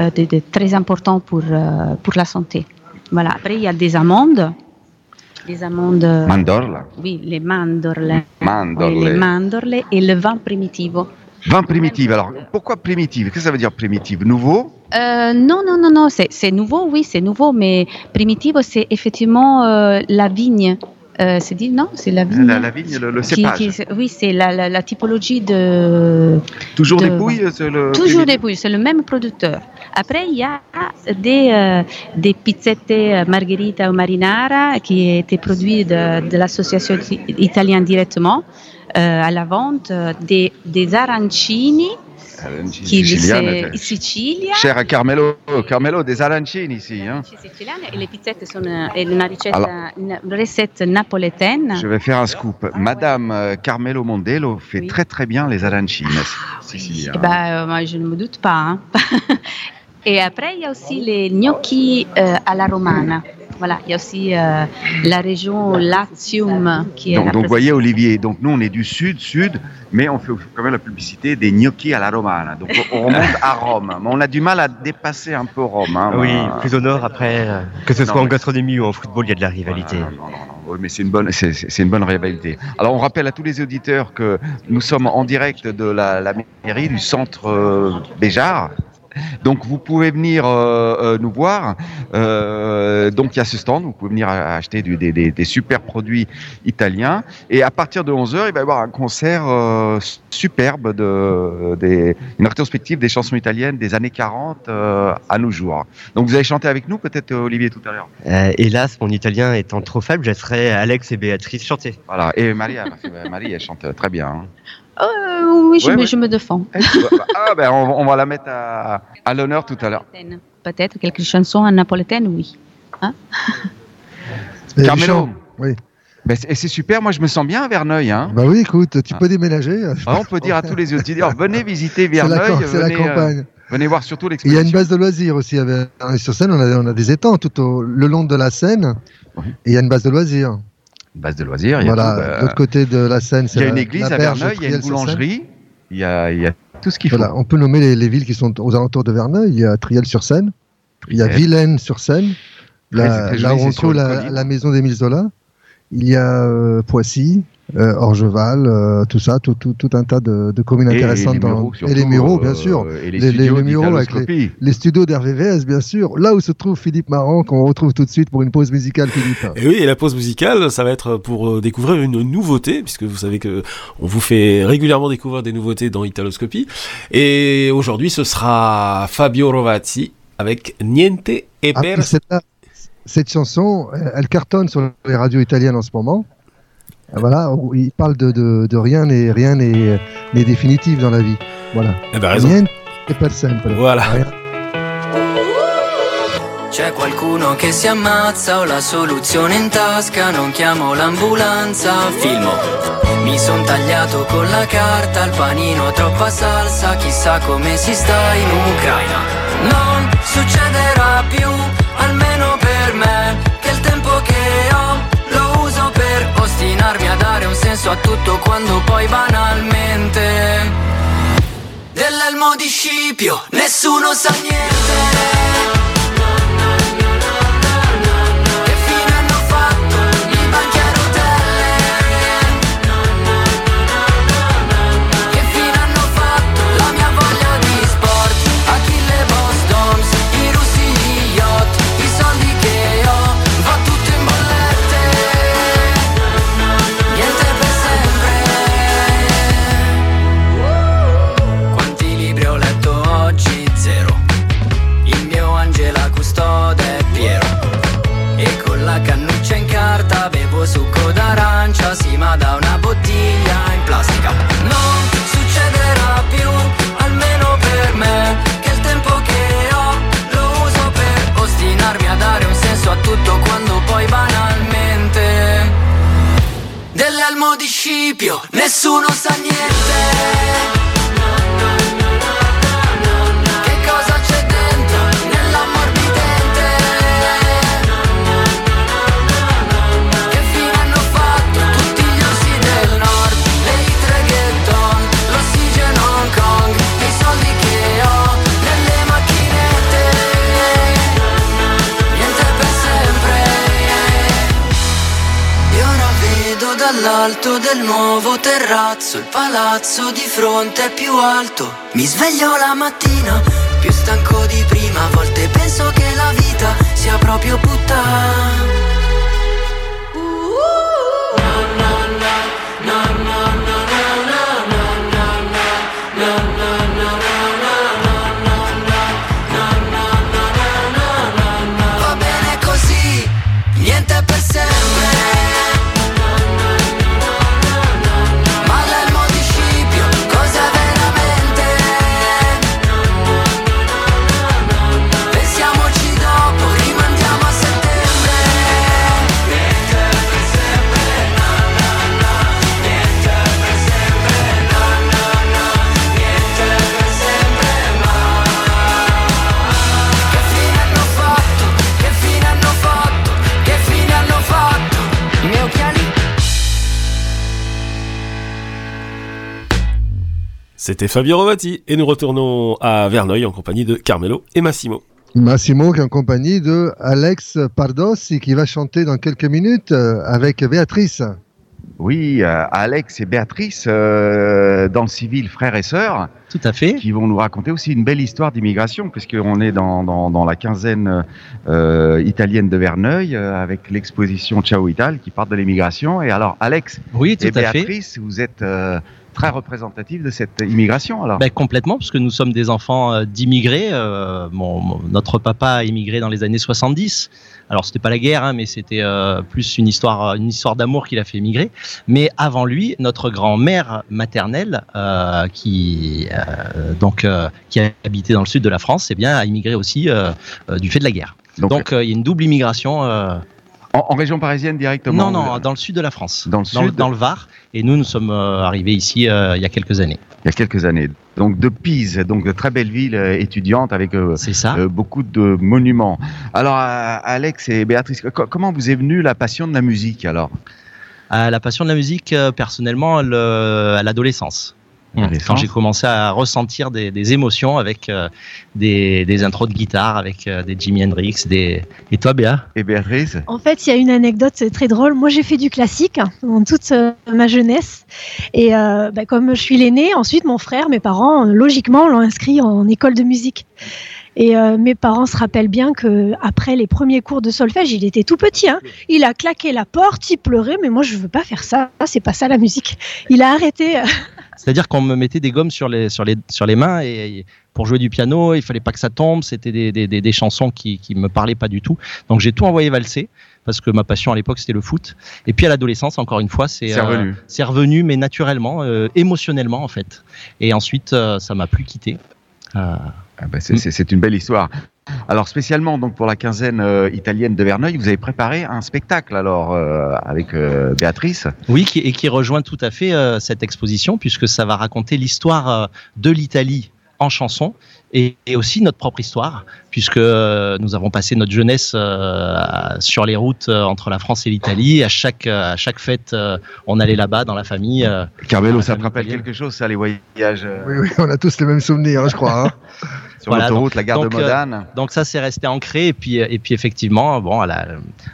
euh, de, de très importants pour, euh, pour la santé. Voilà. Après, il y a des amandes. Les amandes. euh, Mandorla. Oui, les mandorle. Mandorle. Oui, les mandorle et le vin primitivo. Vin primitive. Alors, pourquoi primitive Qu'est-ce que ça veut dire primitive Nouveau? Euh, non, non, non, non, c'est c'est nouveau, oui, c'est nouveau, mais primitivo, c'est effectivement euh, la vigne. Euh, c'est dit, non, c'est la vigne. La, la vigne, le, le Qui- cépage. qui- oui, c'est la, la, la typologie de. Toujours de- des pouilles c'est le Toujours des pouilles, c'est le même producteur. Après, il y a des, euh, des pizzettes euh, Margherita ou Marinara qui étaient produits de, de l'association italienne directement euh, à la vente, euh, des, des arancini qui Siciliane, c'est- Sicilia? Cher à Carmelo, Carmelo des arancini ici. Hein. siciliane e le pizzette sono è una ricetta, Alors- una recette napoletana. Je vais faire un scoop. Madame euh, Carmelo Mondello fait très très bien les arancines siciliens. Eh ben, euh, moi, je ne me doute pas. hein. Et après, il y a aussi les gnocchi euh, à la romana. Voilà, il y a aussi euh, la région Latium qui est Donc, vous voyez, Olivier, donc nous on est du sud, sud, mais on fait quand même la publicité des gnocchi à la romana. Donc on on remonte à Rome. Mais on a du mal à dépasser un peu Rome. hein. Oui, Voilà. plus au nord après, euh, que ce Non, soit en mais- gastronomie ou en football, il y a de la rivalité. Oui, mais c'est une bonne, c'est, une bonne rivalité. Alors, on rappelle à tous les auditeurs que nous sommes en direct de la, la mairie du centre euh, Béjart. Donc, vous pouvez venir euh, euh, nous voir. Euh, donc, il y a ce stand. Vous pouvez venir acheter du- des, des- des super produits italiens. Et à partir de 11h, il va y avoir un concert euh, superbe de, des, une rétrospective des chansons italiennes des années 40 euh, à nos jours. Donc, vous allez chanter avec nous, peut-être, Olivier, tout à l'heure. Hélas, mon italien étant trop faible, je laisserai Alex et Béatrice chanter. Voilà, et Maria, Marie, elle chante très bien. hein. Euh, oui, je, Ouais, me, ouais. je me défends. Ah, ben on, on va la mettre à, à l'honneur tout à l'heure. Peut-être quelques chansons en napolitaine, oui. Hein Carmelo. Oui. Ben, c'est- et c'est super, moi je me sens bien à Verneuil. Hein. Bah oui, écoute, tu peux déménager. Ah, on peut dire à tous les auditeurs, venez visiter Verneuil, c'est la venez, euh, campagne. venez voir surtout Il y a l'exposition. une base de loisirs aussi. avec- Sur Seine, on a, on a des étangs tout au, le long de la Seine. Et il y a une base de loisirs. Une base de loisirs, il y a Voilà, tout, bah, de l'autre côté de la Seine, Il c'est y a une église à Verneuil, il y a une boulangerie, il y a, il y a tout ce qu'il faut. Voilà, on peut nommer les, les villes qui sont aux alentours de Verneuil. Il y a Triel-sur-Seine, il y a. Vilaine-sur-Seine, là, où on trouve la maison d'Émile Zola. Il y a euh, Poissy, euh, Orgeval, euh, tout ça, tout, tout, tout un tas de, de communes Et intéressantes. les dans... Mureaux, et les surtout, Mureaux, bien sûr. et les studios Mureaux avec les, d'Italoscopie. les studios d'RVVS, bien sûr. Là où se trouve Philippe Marant, qu'on retrouve tout de suite pour une pause musicale, Philippe. Et oui, et la pause musicale, ça va être pour découvrir une nouveauté, puisque vous savez que on vous fait régulièrement découvrir des nouveautés dans Italoscopie. Et aujourd'hui, ce sera Fabio Rovazzi avec Niente e Ah, per... cette chanson, elle cartonne sur les radios italiennes en ce moment. Euh, Voilà, où il parle de, de, de rien n'est rien n'est n'est définitif dans la vie. Voilà. Eh ben, raison. Niente per sempre. Voilà. Rien. C'è qualcuno che si ammazza, ho la soluzione in tasca, non chiamo l'ambulanza, filmo. Mi son tagliato con la carta, il panino troppa salsa, chissà come si sta in Ucraina. Non succederà più, almeno per me, che il tempo che ho lo uso per ostinarmi a dare un senso a tutto quando poi banalmente dell'elmo di Scipio nessuno sa niente. cominciassi ma da una bottiglia in plastica. Non succederà più, almeno per me Che il tempo che ho lo uso per ostinarmi a dare un senso a tutto Quando poi banalmente Dell'elmo di Scipio nessuno sa niente. Dall'alto del nuovo terrazzo, il palazzo di fronte è più alto. Mi sveglio la mattina, più stanco di prima, a volte penso che la vita sia proprio puttana. C'était Fabio Rovati et nous retournons à Verneuil en compagnie de Carmelo et Massimo. Massimo qui est en compagnie de Alex Pardossi qui va chanter dans quelques minutes euh, avec Béatrice. Oui, euh, Alex et Béatrice, euh, dans le civil, frères et sœurs. Tout à fait. Qui vont nous raconter aussi une belle histoire d'immigration, puisqu'on est dans, dans, dans la quinzaine euh, italienne de Verneuil, euh, avec l'exposition Ciao Ital, qui parle de l'immigration. Et alors, Alex Oui, tout et à fait. Béatrice, vous êtes euh, très représentatifs de cette immigration, alors Ben, complètement, parce que nous sommes des enfants euh, d'immigrés. Euh, mon- mon- notre papa a immigré dans les années 70. Alors c'était pas la guerre, hein, mais c'était euh, plus une histoire, une histoire d'amour qui l'a fait émigrer. Mais avant lui, notre grand-mère maternelle, euh, qui donc qui a habité dans le sud de la France, eh bien a immigré aussi du fait de la guerre. Donc, il y a une double immigration. En, en région parisienne directement Non, non, dans le sud de la France. Dans le sud dans le Var. Et nous, nous sommes euh, arrivés ici euh, il y a quelques années. Il y a quelques années. Donc de Pise, donc de très belle ville euh, étudiante avec euh, euh, beaucoup de monuments. Alors Alex et Béatrice, co- comment vous est venue la passion de la musique alors? La passion de la musique, personnellement, elle, à l'adolescence. Quand j'ai commencé à ressentir des, des émotions avec euh, des, des intros de guitare, avec euh, des Jimi Hendrix, des... Et toi, Béa? Et Béatrice En fait, il y a une anecdote très drôle. Moi, j'ai fait du classique hein, dans toute euh, ma jeunesse. Et euh, bah, comme je suis l'aîné, ensuite, mon frère, mes parents, logiquement, l'ont inscrit en école de musique. Et euh, mes parents se rappellent bien que après les premiers cours de solfège, il était tout petit. hein. Il a claqué la porte, il pleurait, mais moi je veux pas faire ça. C'est pas ça la musique. Il a arrêté. euh, C'est-à-dire qu'on me mettait des gommes sur les, sur les, sur les mains et, et pour jouer du piano, il fallait pas que ça tombe. C'était des, des, des, des chansons qui, qui me parlaient pas du tout. Donc j'ai tout envoyé valser parce que ma passion à l'époque c'était le foot. Et puis à l'adolescence, encore une fois, c'est C'est revenu. c'est revenu, mais naturellement, euh, émotionnellement en fait. Et ensuite, euh, ça m'a plus quitté. Euh, Ah bah, c'est- une belle histoire. Alors spécialement donc pour la quinzaine euh, italienne de Verneuil, vous avez préparé un spectacle alors euh, avec euh, Béatrice. Oui, qui, et qui rejoint tout à fait cette exposition, puisque ça va raconter l'histoire de l'Italie en chanson et, et aussi notre propre histoire, puisque euh, nous avons passé notre jeunesse euh, sur les routes euh, entre la France et l'Italie. À chaque, à chaque fête, on allait là-bas dans la famille. Carmelo, ça te rappelle quelque chose ça les voyages Oui, oui, on a tous les mêmes souvenirs, hein, je crois. hein. sur l'autoroute, la gare de euh, Modane donc ça, c'est resté ancré. Et puis, et puis effectivement, bon, à la,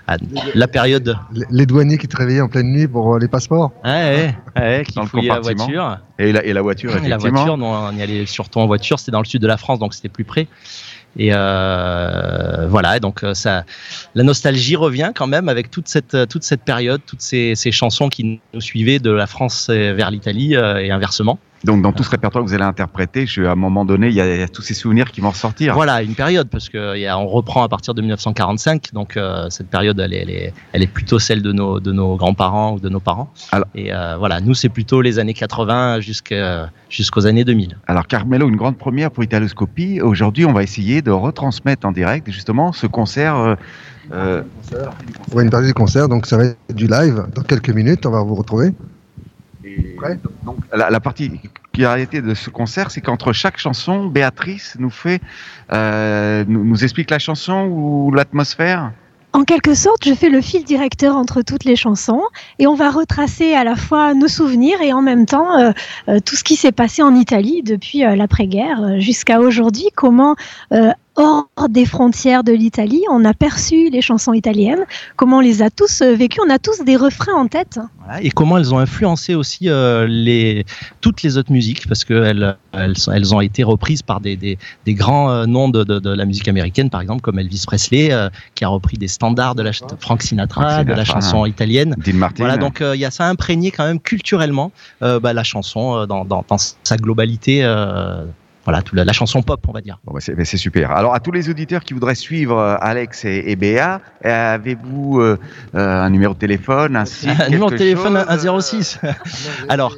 à la période Les- Les douaniers qui te réveillaient en pleine nuit pour les passeports. Ouais, ouais, ouais, qui Dans le fouillait la voiture. Et la, et la voiture, Et la effectivement. voiture, nous, on y allait surtout en voiture. C'était dans le sud de la France, donc c'était plus près. Et euh, voilà, donc euh, ça, la nostalgie revient quand même avec toute cette toute cette période, toutes ces, ces chansons qui nous suivaient de la France euh, vers l'Italie euh, et inversement. Donc dans tout ce répertoire que vous allez interpréter, je, à un moment donné, il y, a, il y a tous ces souvenirs qui vont ressortir. Voilà, une période parce que il y a- on reprend à partir de 1945, donc euh, cette période elle est, elle est elle est plutôt celle de nos de nos grands-parents ou de nos parents. Et euh, voilà, nous c'est plutôt les années 80 jusqu'à jusqu'aux années 2000. Alors Carmelo, une grande première pour Italoscopie. Aujourd'hui, on va essayer de retransmettre en direct justement ce concert. euh, euh, Ouais, une partie du concert, donc ça va être du live. Dans quelques minutes, on va vous retrouver. Donc, la, la particularité de ce concert, c'est qu'entre chaque chanson, Béatrice nous fait, euh, nous, nous explique la chanson ou l'atmosphère? En quelque sorte, je fais le fil directeur entre toutes les chansons et on va retracer à la fois nos souvenirs et en même temps euh, euh, tout ce qui s'est passé en Italie depuis euh, l'après-guerre jusqu'à aujourd'hui, comment euh, hors des frontières de l'Italie. On a perçu les chansons italiennes, comment on les a tous euh, vécues. On a tous des refrains en tête. Voilà, et comment elles ont influencé aussi euh, les, toutes les autres musiques, parce qu'elles elles, sont- elles ont été reprises par des, des, des grands euh, noms de, de, de la musique américaine, par exemple, comme Elvis Presley, euh, qui a repris des standards de la ch- Frank Sinatra, Frank de la Sinatra, chanson hein. italienne. Dean Martin. Voilà, donc euh, il y a ça imprégné quand même culturellement euh, bah, la chanson euh, dans, dans, dans sa globalité. Voilà, tout la, la chanson pop, on va dire. Bon, bah, c'est bah, super. Alors, à tous les auditeurs qui voudraient suivre euh, Alex et, et Béa, euh, avez-vous euh, un numéro de téléphone, un site Un numéro de téléphone un 06. Alors,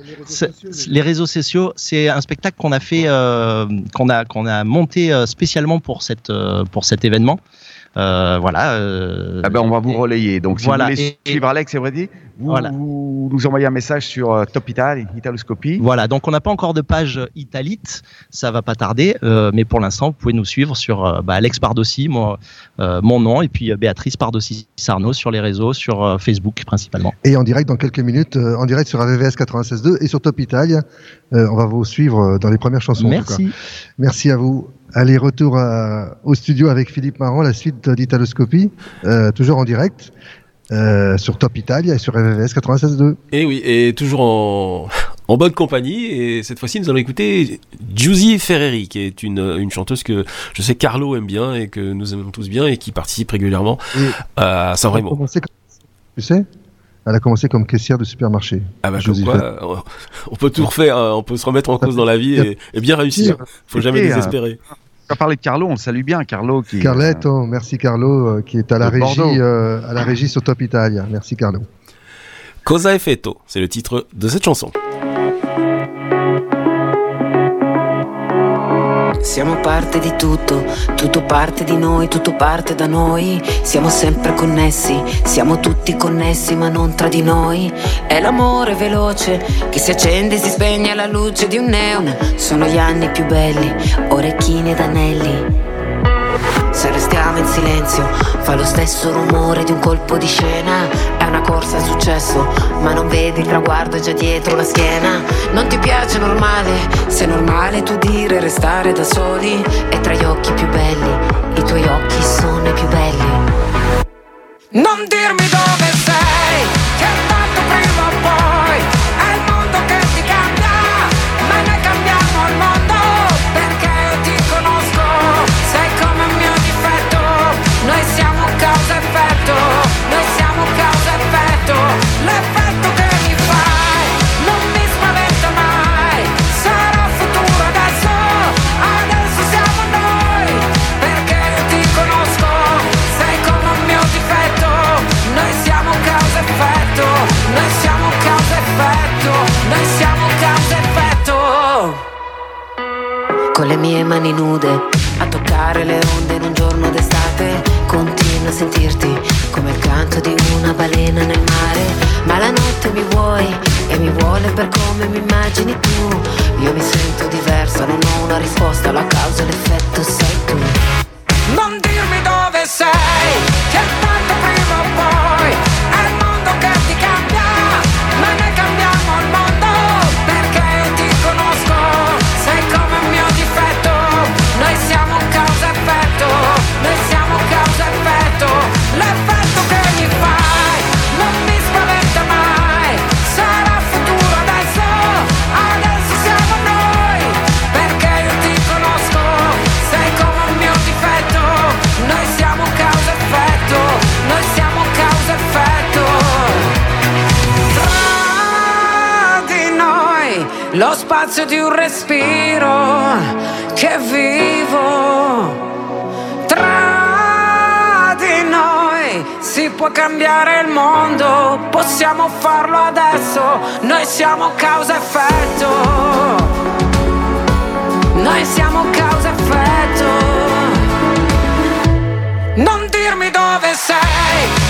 les réseaux sociaux, c'est un spectacle qu'on a fait, euh, qu'on a qu'on a monté spécialement pour cette pour cet événement. Euh, voilà. euh, Ah ben, on va vous relayer. Donc, si Voilà, vous voulez et- suivre Alex et Brady, vous, Voilà. vous nous envoyez un message sur euh, Top Italy, Italoscopie. Voilà, donc on n'a pas encore de page Italite, ça va pas tarder, euh, mais pour l'instant, vous pouvez nous suivre sur euh, bah, Alex Pardossi, mon, euh, mon nom, et puis euh, Béatrice Pardossi Sarno sur les réseaux, sur euh, Facebook principalement. Et en direct dans quelques minutes, euh, en direct sur AVVS 96.2 et sur Top Italia. Euh, on va vous suivre dans les premières chansons. en tout Merci. cas. Merci à vous. Allez, retour à- au studio avec Philippe Marant, la suite d'Italoscopie, euh, toujours en direct. euh, sur Top Italia et sur AVVS 96.2. Et oui, et toujours en, en bonne compagnie. Et cette fois-ci, nous allons écouter Giusy Ferreri, qui est une, une chanteuse que je sais Carlo aime bien et que nous aimons tous bien et qui participe régulièrement à San Elle a Remo. commencé comme- Tu sais Elle a commencé comme caissière de supermarché. Ah bah comme quoi, euh, on peut tout refaire, hein, on peut se remettre en cause dans la vie et, et bien réussir. Faut jamais désespérer. On va parler de Carlo, on le salue bien, Carlo. Qui, Carletto, merci Carlo, euh, qui est à la régie, euh, à la régie sur Top Italia. Merci Carlo. Cosa è fetto, c'est le titre de cette chanson. Siamo parte di tutto, tutto parte di noi, tutto parte da noi. Siamo sempre connessi, siamo tutti connessi ma non tra di noi. È l'amore veloce che si accende e si spegne alla luce di un neon. Sono gli anni più belli, orecchini ed anelli. Se restiamo in silenzio, fa lo stesso rumore di un colpo di scena. È una corsa al successo, ma non vedi il traguardo già dietro la schiena. Non ti piace normale, se è normale tu dire restare da soli. E tra gli occhi più belli, i tuoi occhi sono i più belli. Non dirmi dove sei, mie mani nude a toccare le onde in un giorno d'estate. Continuo a sentirti come il canto di una balena nel mare. Ma la notte mi vuoi e mi vuole per come mi immagini tu. Io mi sento diversa, non ho una risposta, la causa e l'effetto sei tu. Non dirmi dove sei, che tanto prima o poi spazio di un respiro che vivo tra di noi si può cambiare il mondo, possiamo farlo adesso, noi siamo causa effetto. Noi siamo causa effetto. Non dirmi dove sei,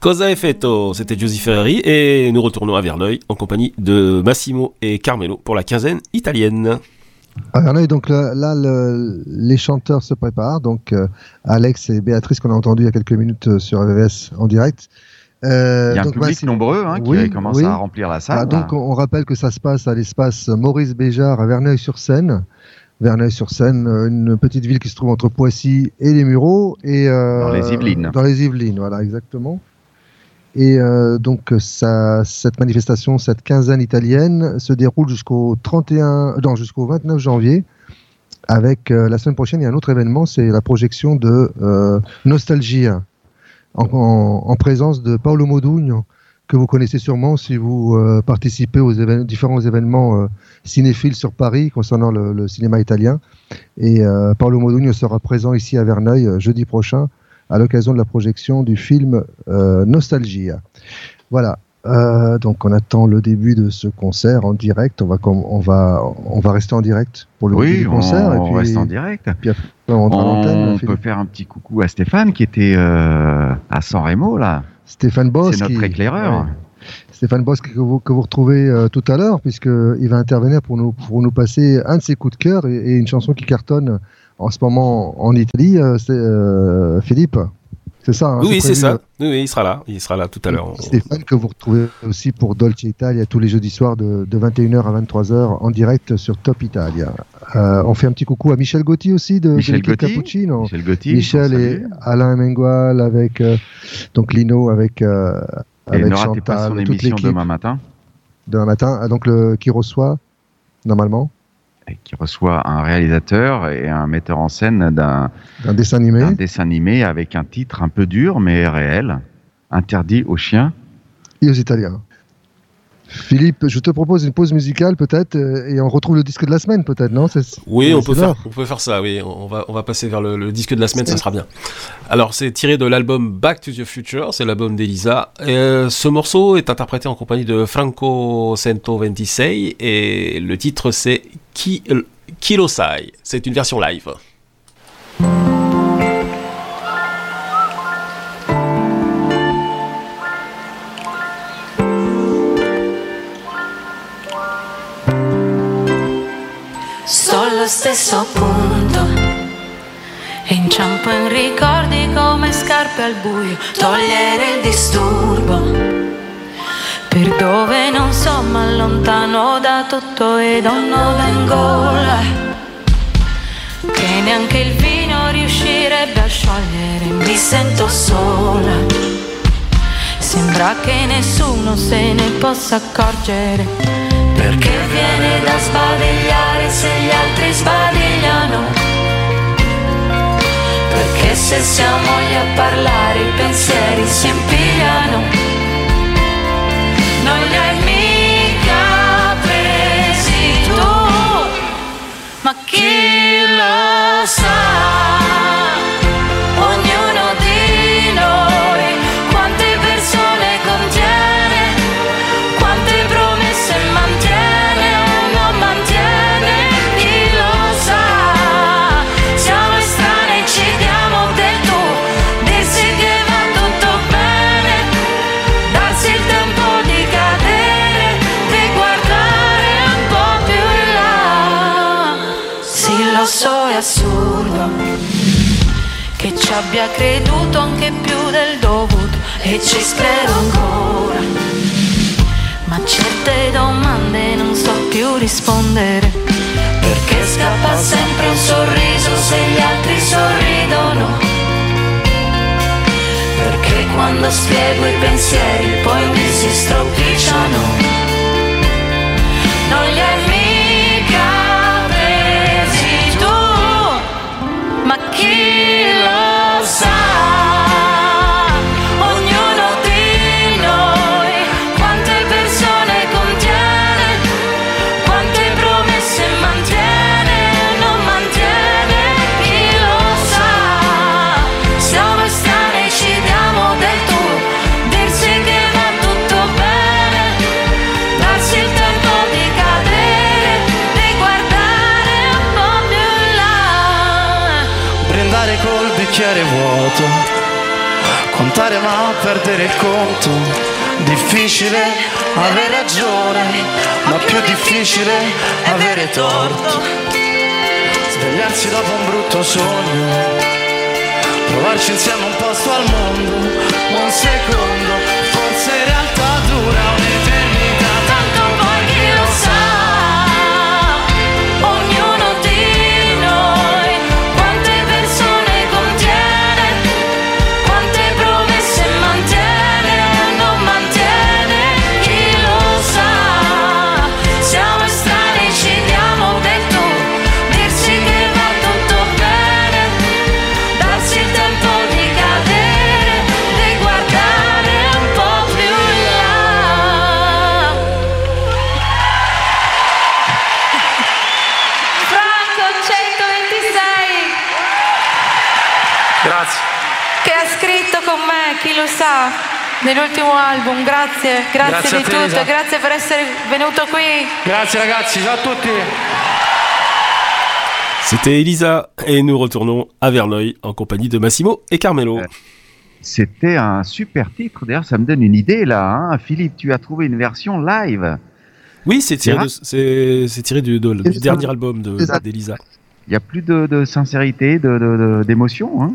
Cosa effetto, c'était Giusy Ferrari et nous retournons à Verneuil en compagnie de Massimo et Carmelo pour la quinzaine italienne. À Verneuil, donc là, là, le- les chanteurs se préparent. Donc euh, Alex et Béatrice qu'on a entendu il y a quelques minutes euh, sur VVS en direct. Euh, Il y a un donc, public nombreux hein, qui Oui, commence oui. à remplir la salle. Ah, donc on, on rappelle que ça se passe à l'espace Maurice Béjart à Verneuil-sur-Seine. Verneuil-sur-Seine, euh, une petite ville qui se trouve entre Poissy et les Mureaux. Et, euh, Dans les Yvelines. Dans les Yvelines, voilà, exactement. Et euh, donc cette manifestation, cette quinzaine italienne, se déroule jusqu'au 31, non, jusqu'au 29 janvier. Avec euh, la semaine prochaine, il y a un autre événement, c'est la projection de euh, Nostalgia, en, en- en présence de Paolo Modugno, que vous connaissez sûrement si vous euh, participez aux différents événements cinéphiles sur Paris concernant le, le cinéma italien. Et Paolo Modugno sera présent ici à Verneuil jeudi prochain à l'occasion de la projection du film euh, Nostalgia. Voilà. Euh, donc on attend le début de ce concert en direct. On va, com- on va, on va rester en direct pour le début Oui, du on, concert. et on puis- reste en direct. Puis après, on peut faire un petit coucou à Stéphane qui était euh, à San Remo là. Stéphane Boss. C'est notre qui- éclaireur. ouais. Stéphane Boss que vous, que vous retrouvez euh, tout à l'heure, puisqu'il va intervenir pour nous, pour nous passer un de ses coups de cœur et, et une chanson qui cartonne en ce moment en Italie. euh, c'est euh, Philippe. C'est ça. hein, oui, c'est ça. euh, Oui, oui, il sera là. Il sera là tout à l'heure. Stéphane, que vous retrouvez aussi pour Dolce Italia tous les jeudis soirs de, de 21h à 23h en direct sur Top Italia. Euh, on fait un petit coucou à Michel Gauthier aussi de, Michel. Cappuccino. Michel Gauthier, Michel et. Alain Mengual avec euh, donc Lino avec euh, Et avec ne ratez pas son toute émission demain matin. demain matin. Ah, Donc le qui reçoit normalement? et qui reçoit un réalisateur et un metteur en scène d'un un dessin animé. d'un dessin animé avec un titre un peu dur mais réel, interdit aux chiens. et aux Italiens. Philippe, je te propose une pause musicale peut-être euh, et on retrouve le disque de la semaine peut-être, non? C'est- Oui, on peut, faire, on peut faire ça, oui. On va, on va passer vers le, le disque de la semaine, ça sera bien. Alors, c'est tiré de l'album Back to the Future, c'est l'album d'Elisa. Euh, ce morceau est interprété en compagnie de Franco 126 et le titre c'est Ki, Ki lo sai. C'est une version live. Stesso punto e inciampo in ricordi come scarpe al buio, togliere il disturbo. Per dove non so, ma lontano da tutto e da un gola. Che neanche il vino riuscirebbe a sciogliere, mi sento sola. Sembra che nessuno se ne possa accorgere. Perché viene da sbadigliare se gli altri sbadigliano? Perché se siamo lì a parlare i pensieri si impigliano? Non li hai mica presi tu, ma chi lo sa? Sì, lo so, è assurdo che ci abbia creduto anche più del dovuto e ci spero ancora. Ma certe domande non so più rispondere. Perché scappa sempre un sorriso se gli altri sorridono? Perché quando spiego i pensieri poi mi si stropicciano? Non li tu, ma bicchiere vuoto contare ma perdere il conto. Difficile avere ragione, ma più difficile avere torto. Svegliarsi dopo un brutto sogno, provarci insieme un posto al mondo, un secondo, forse in realtà dura un'eternità, nell'ultimo album. Grazie, grazie, Grazie a di te, tutto, Elisa. grazie per essere venuto qui. Grazie ragazzi, ciao a tutti. C'était Elisa et nous retournons à Verneuil en compagnie de Massimo et Carmelo. C'était un super titre. D'ailleurs, ça me donne une idée là. hein. Philippe, tu as trouvé une version live. Oui, c'est tiré, C'est de- c'est tiré du, de- du dernier album de- d'Elisa. Il y a plus de, de sincérité, de- de- de- d'émotion. hein.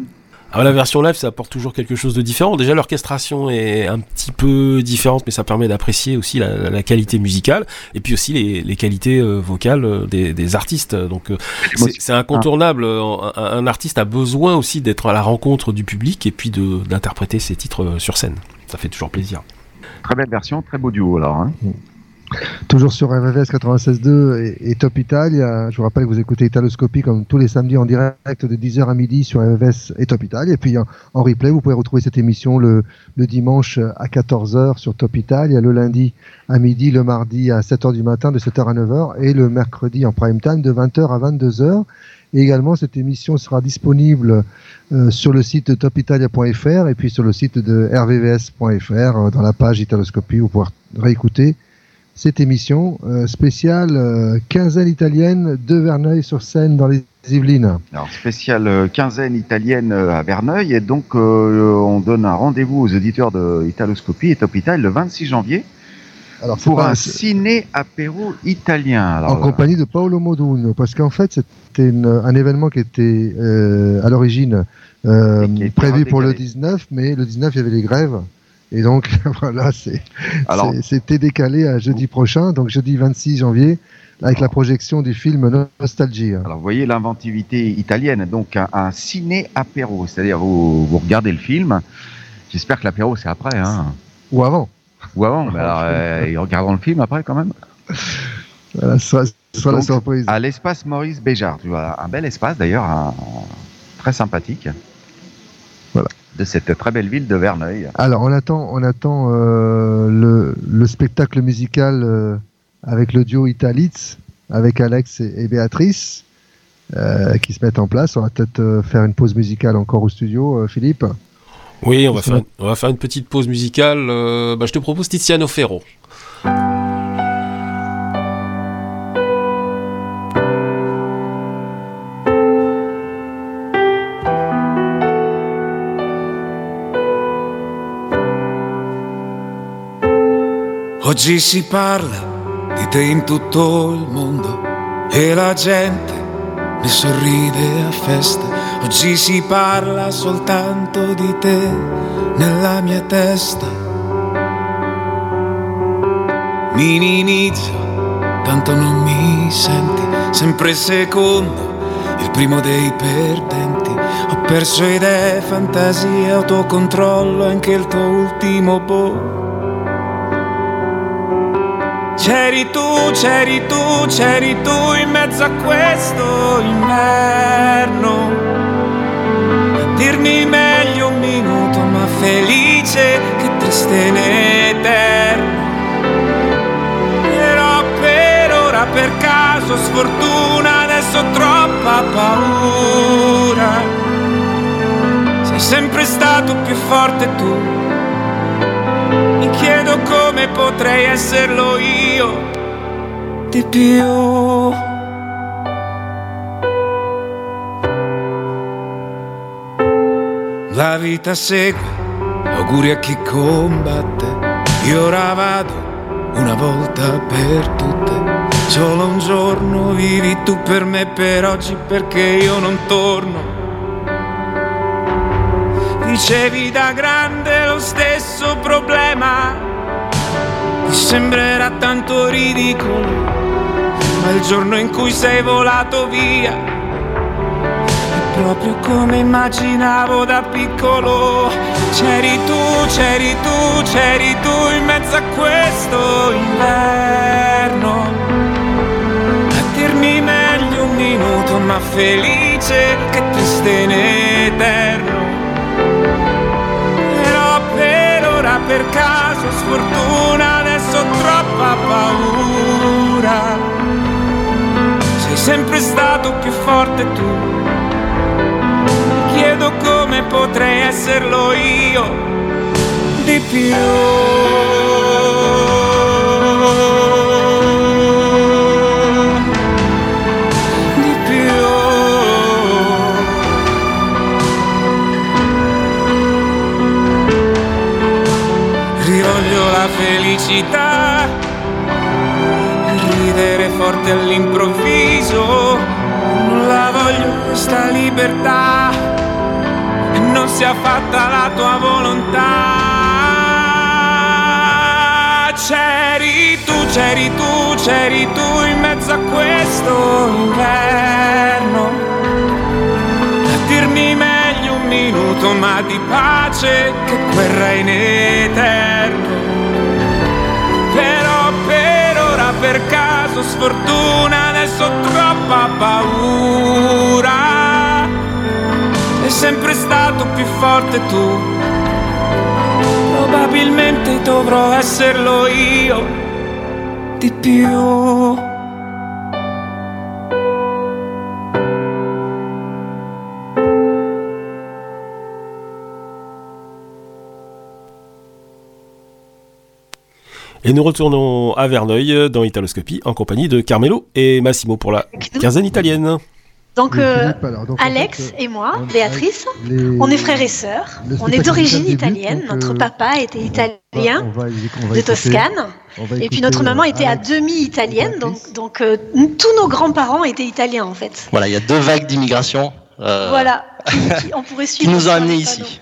Ah, la version live, ça apporte toujours quelque chose de différent. Déjà, l'orchestration est un petit peu différente, mais ça permet d'apprécier aussi la, la qualité musicale et puis aussi les, les qualités euh, vocales euh, des, des artistes. Donc, euh, c'est incontournable. Un, un artiste a besoin aussi d'être à la rencontre du public et puis de- d'interpréter ses titres sur scène. Ça fait toujours plaisir. Très belle version, très beau duo alors. hein. Toujours sur RVVS 96.2 et, et Top Italia. Je vous rappelle que vous écoutez Italoscopie comme tous les samedis en direct de 10h à midi sur RVVS et Top Italia. Et puis en, replay, vous pouvez retrouver cette émission le, dimanche à 14h sur Top Italia, le lundi à midi, le mardi à 7h du matin de 7h à 9h et le mercredi en prime time de 20h à 22h. Et également, cette émission sera disponible euh, sur le site topitalia.fr et puis sur le site de rvvs.fr euh, dans la page Italoscopie. Vous pourrez réécouter cette émission euh, spéciale euh, quinzaine italienne de Verneuil-sur-Seine dans les Yvelines. Alors, spéciale euh, quinzaine italienne à Verneuil. Et donc, euh, on donne un rendez-vous aux auditeurs de Italoscopie et Top Italia le 26 janvier Alors, pour pas- un ciné-apéro italien. Alors, en compagnie de Paolo Moduno, parce qu'en fait c'était un événement qui était euh, à l'origine euh, prévu pour le 19, mais le 19 il y avait les grèves. Et donc voilà, c'était décalé à jeudi prochain, donc jeudi 26 janvier, avec la projection du film Nostalgie. Alors, vous voyez l'inventivité italienne, donc un, un ciné-apéro, c'est-à-dire vous, vous regardez le film. J'espère que l'apéro c'est après, hein. Ou avant. Ou avant, mais alors euh, ils regarderont le film après quand même. Voilà, soit, soit la surprise. À l'espace Maurice Béjart, tu vois, un bel espace d'ailleurs, très sympathique. Voilà. De cette très belle ville de Verneuil. Alors on attend, on attend euh, le, le spectacle musical euh, avec le duo Italitz, avec Alex et, et Béatrice, euh, qui se mettent en place. On va peut-être euh, faire une pause musicale encore au studio, euh, Philippe. Oui, on va, faire, on va faire une petite pause musicale. Euh, bah, je te propose Tiziano Ferro. Oggi si parla di te in tutto il mondo e la gente ne sorride a festa. Oggi si parla soltanto di te nella mia testa. Minimizzo, tanto non mi senti, sempre secondo, il primo dei perdenti. Ho perso idee, fantasie, autocontrollo, anche il tuo ultimo boh. C'eri tu, c'eri tu, c'eri tu in mezzo a questo inverno. A dirmi meglio un minuto, ma felice che triste in eterno. Però per ora, per caso, sfortuna, adesso troppa paura. Sei sempre stato più forte tu. Mi chiedo come potrei esserlo io di più. La vita segue auguri a chi combatte. Io ora vado una volta per tutte. Solo un giorno vivi tu per me per oggi perché io non torno. Dicevi da grande lo stesso problema, sembrerà tanto ridicolo, ma il giorno in cui sei volato via è proprio come immaginavo da piccolo. C'eri tu, c'eri tu, c'eri tu in mezzo a questo inverno. A dirmi meglio un minuto, ma felice che triste in eterno. Però per ora, per caso, sfortuna, troppa paura. Sei sempre stato più forte tu. Mi chiedo come potrei esserlo io di più. Felicità, forte all'improvviso, non la voglio questa libertà, non sia fatta la tua volontà. C'eri tu, c'eri tu, c'eri tu in mezzo a questo inverno. A dirmi meglio un minuto ma di pace che guerra in eterno. Però per ora caso sfortuna adesso troppa paura. È sempre stato più forte tu. Probabilmente dovrò esserlo io di più Et nous retournons à Verneuil euh, dans Italoscopie en compagnie de Carmelo et Massimo pour la quinzaine italienne. Donc, euh, Philippe, alors, donc, en Alex fait, et moi, on- Béatrice, les- on est frères et sœurs. On est d'origine italienne. Notre euh, papa était italien on va- on va de Toscane. Et puis notre maman euh, était à Alex. demi italienne. Donc, donc euh, tous nos grands-parents étaient italiens en fait. Voilà, il y a deux vagues d'immigration. euh, Voilà. Qui- on pourrait Qui suivre. nous ont amenés panneaux. ici.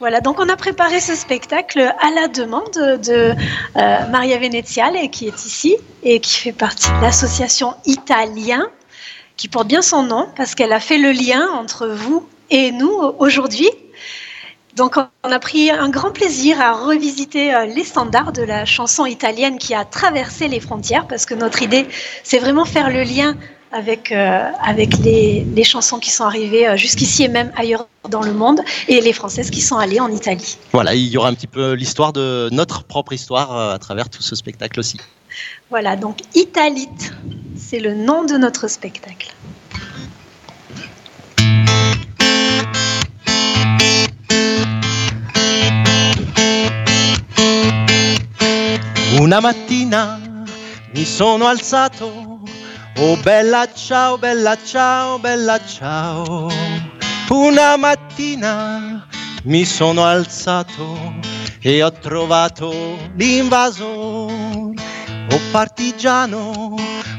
Voilà, donc on a préparé ce spectacle à la demande de euh, Maria Veneziale qui est ici et qui fait partie de l'association Italien, qui porte bien son nom parce qu'elle a fait le lien entre vous et nous aujourd'hui. Donc on a pris un grand plaisir à revisiter euh, les standards de la chanson italienne qui a traversé les frontières parce que notre idée, c'est vraiment faire le lien avec, euh, avec les, les chansons qui sont arrivées euh, jusqu'ici et même ailleurs dans le monde et les françaises qui sont allées en Italie. Voilà, il y aura un petit peu l'histoire de notre propre histoire euh, à travers tout ce spectacle aussi. Voilà, donc Italite, c'est le nom de notre spectacle. Una mattina mi sono alzato, oh bella ciao, bella ciao, bella ciao. Una mattina mi sono alzato e ho trovato l'invaso. Oh partigiano,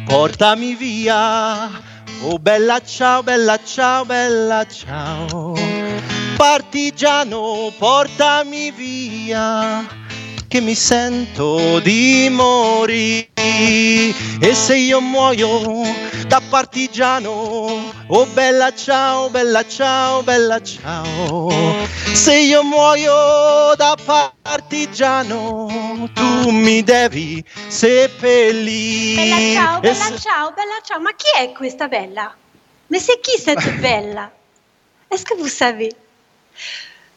portami via. Oh bella ciao, bella ciao, bella ciao. Partigiano, portami via che mi sento di morire. E se io muoio da partigiano oh bella ciao bella ciao bella ciao. Se io muoio da partigiano tu mi devi seppellire. Bella ciao, bella se- ciao, bella ciao. Ma qui est questa bella? Mais c'est qui cette bella? Est-ce que vous savez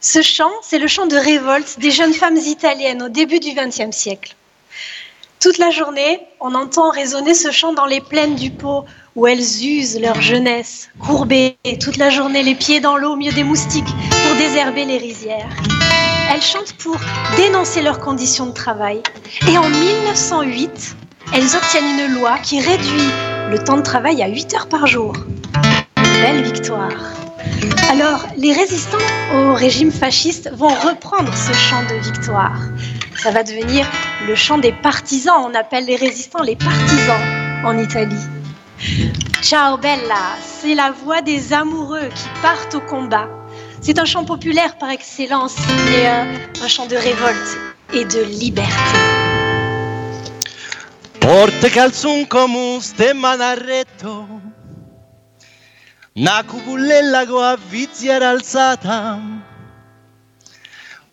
Ce chant, c'est le chant de révolte des jeunes femmes italiennes au début du XXe siècle. Toute la journée, on entend résonner ce chant dans les plaines du Pô, où elles usent leur jeunesse, courbées toute la journée, les pieds dans l'eau au milieu des moustiques, pour désherber les rizières. Elles chantent pour dénoncer leurs conditions de travail. Et en 1908, elles obtiennent une loi qui réduit le temps de travail à 8 heures par jour. Belle victoire. Alors, les résistants au régime fasciste vont reprendre ce chant de victoire. Ça va devenir le chant des partisans. On appelle les résistants les partisans en Italie. Ciao Bella, c'est la voix des amoureux qui partent au combat. C'est un chant populaire par excellence, mais un chant de révolte et de liberté. Porte calzun come un Una cupulella con a viziera alzata.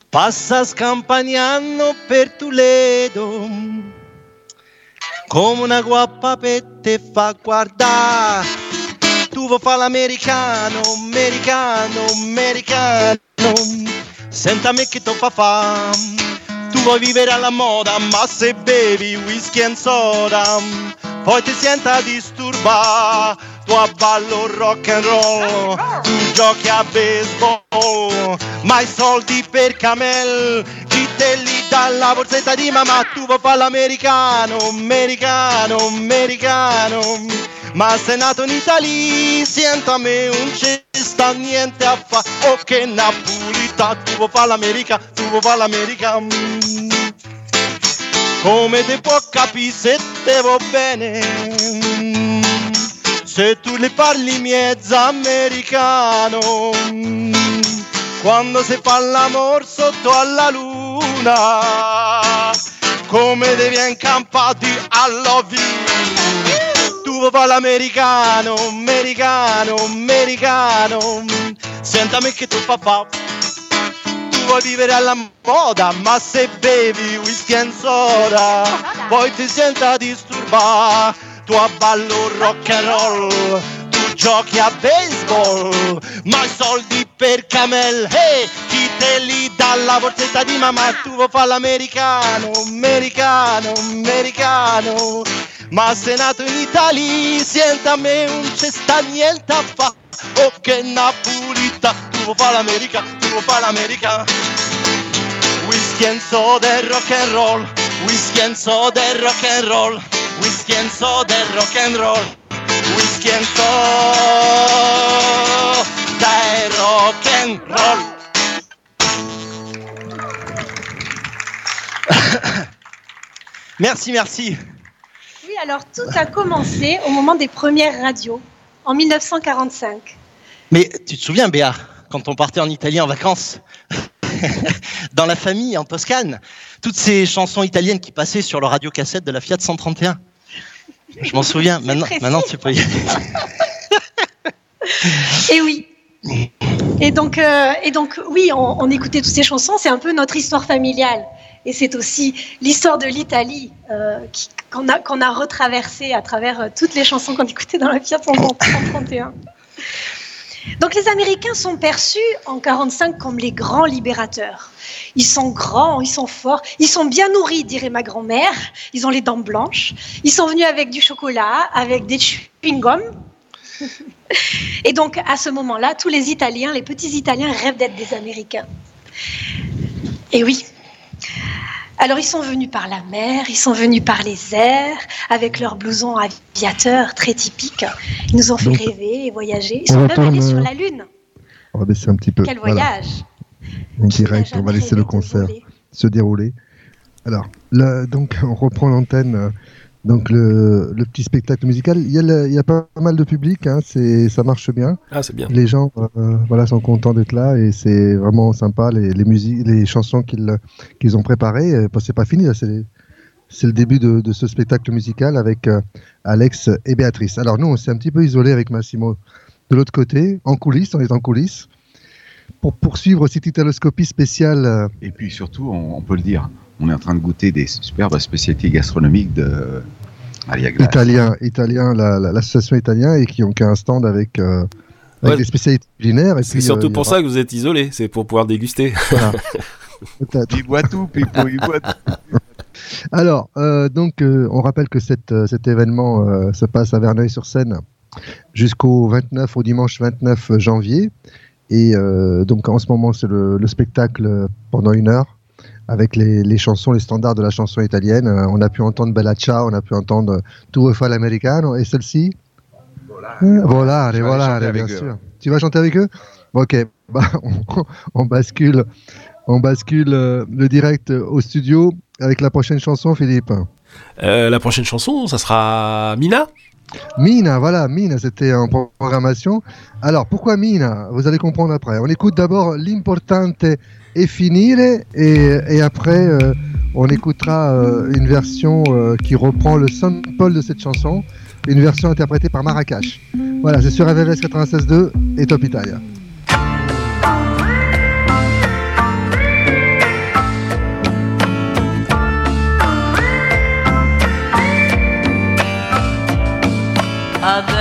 Passa scampagnando per Toledo. Come una guappa per te fa guardare Tu vuoi fare l'americano, americano, americano. Senta me che tu fa fa. Tu vuoi vivere alla moda ma se bevi whisky e soda Poi ti senta disturba Tu a ballo rock and roll Tu giochi a baseball Ma i soldi per camel Chi te li borsetta di mamma Tu vuoi fare l'americano, americano, americano ma sei nato in Italia, sento a me un ci sta niente a fa, oh che napolità, tu vuoi fare l'America, tu vuoi fare l'America, come ti può capire se te va bene, mm. Se tu le parli mezza americano, quando si fa l'amor sotto alla luna, come devi incampati you tu vuoi fare l'americano, americano, americano. Senta me che tu fa. Tu vuoi vivere alla moda, ma se bevi whisky e soda, poi ti senta disturba. Tu a ballo rock and roll, tu giochi a baseball, ma i soldi per camel, hey, chi te li dà la borsetta di mamma? Tu vuoi fare l'americano, americano, americano. Ma sei nato in Italia, senta a me un c'è sta niente a fa. Oh che napolita, tu vuoi fare l'America, tu vuoi fare l'America. Whisky and soda e rock and roll, whisky and soda e rock and roll, whisky and soda rock and roll, whisky and soda rock and roll. merci, merci. Oui, alors tout a commencé au moment des premières radios, en 1945. Mais tu te souviens, Béa, quand on partait en Italie en vacances, dans la famille, en Toscane, toutes ces chansons italiennes qui passaient sur le radiocassette de la Fiat 131 Je m'en souviens. Maintenant, maintenant, tu peux y aller. Et oui. Et donc, euh, et donc oui, on, on écoutait toutes ces chansons, c'est un peu notre histoire familiale. Et c'est aussi l'histoire de l'Italie euh, qui- qu'on a, qu'on a retraversée à travers euh, toutes les chansons qu'on écoutait dans la Fiat 131. Donc les Américains sont perçus en 45 comme les grands libérateurs. Ils sont grands, ils sont forts, ils sont bien nourris, dirait ma grand-mère. Ils ont les dents blanches. Ils sont venus avec du chocolat, avec des chewing-gums. Et donc à ce moment-là, tous les Italiens, les petits Italiens rêvent d'être des Américains. Et oui. Alors ils sont venus par la mer, ils sont venus par les airs, avec leurs blousons aviateurs très typiques. Ils nous ont fait Donc, rêver et voyager. Ils sont même allés sur euh, la Lune. On va baisser un petit peu. Quel voyage En direct, on va laisser le concert se dérouler. Alors, là, donc, on reprend l'antenne. Donc, le, le petit spectacle musical. Il y a, le- il y a pas mal de public, hein, c'est, ça marche bien. Ah, c'est bien. Les gens euh, voilà, sont contents d'être là et c'est vraiment sympa. Les, les, musiques, les chansons qu'ils, qu'ils ont préparées, euh, parce que c'est pas fini, là, c'est, c'est le début de, de ce spectacle musical avec euh, Alex et Béatrice. Alors, nous, on s'est un petit peu isolés avec Massimo de l'autre côté, en coulisses, on est en coulisses pour poursuivre cette italoscopie spéciale. Et puis surtout, on, on peut le dire, on est en train de goûter des superbes spécialités gastronomiques de italien, italien, la- la- l'association italien et qui ont qui a un stand avec, euh, avec Ouais. des spécialités culinaires. et C'est surtout euh, pour aura- ça que vous êtes isolé, c'est pour pouvoir déguster. Voilà. Il boit tout, Pipo, il boit tout. Alors, euh, donc, euh, on rappelle que cette, euh, cet événement euh, se passe à Verneuil-sur-Seine jusqu'au 29, au dimanche 29 janvier. Et euh, donc, en ce moment, c'est le, le spectacle pendant une heure avec les, les chansons, les standards de la chanson italienne. Euh, on a pu entendre Bella Ciao, on a pu entendre Tout fa l'americano et celle-ci Euh, Volare, volare, chanter bien eux. sûr. Tu vas chanter avec eux? Ok, bah, on, on bascule, on bascule euh, le direct au studio avec la prochaine chanson, Philippe. Euh, la prochaine chanson, ça sera Mina? Mina, voilà, Mina, c'était en programmation. Alors, pourquoi Mina? Vous allez comprendre après. On écoute d'abord L'importante est finire et, et après, euh, on écoutera euh, une version euh, qui reprend le sample de cette chanson, une version interprétée par Marrakech. Voilà, c'est sur RVVS 96.2 et Top Italia. Adesso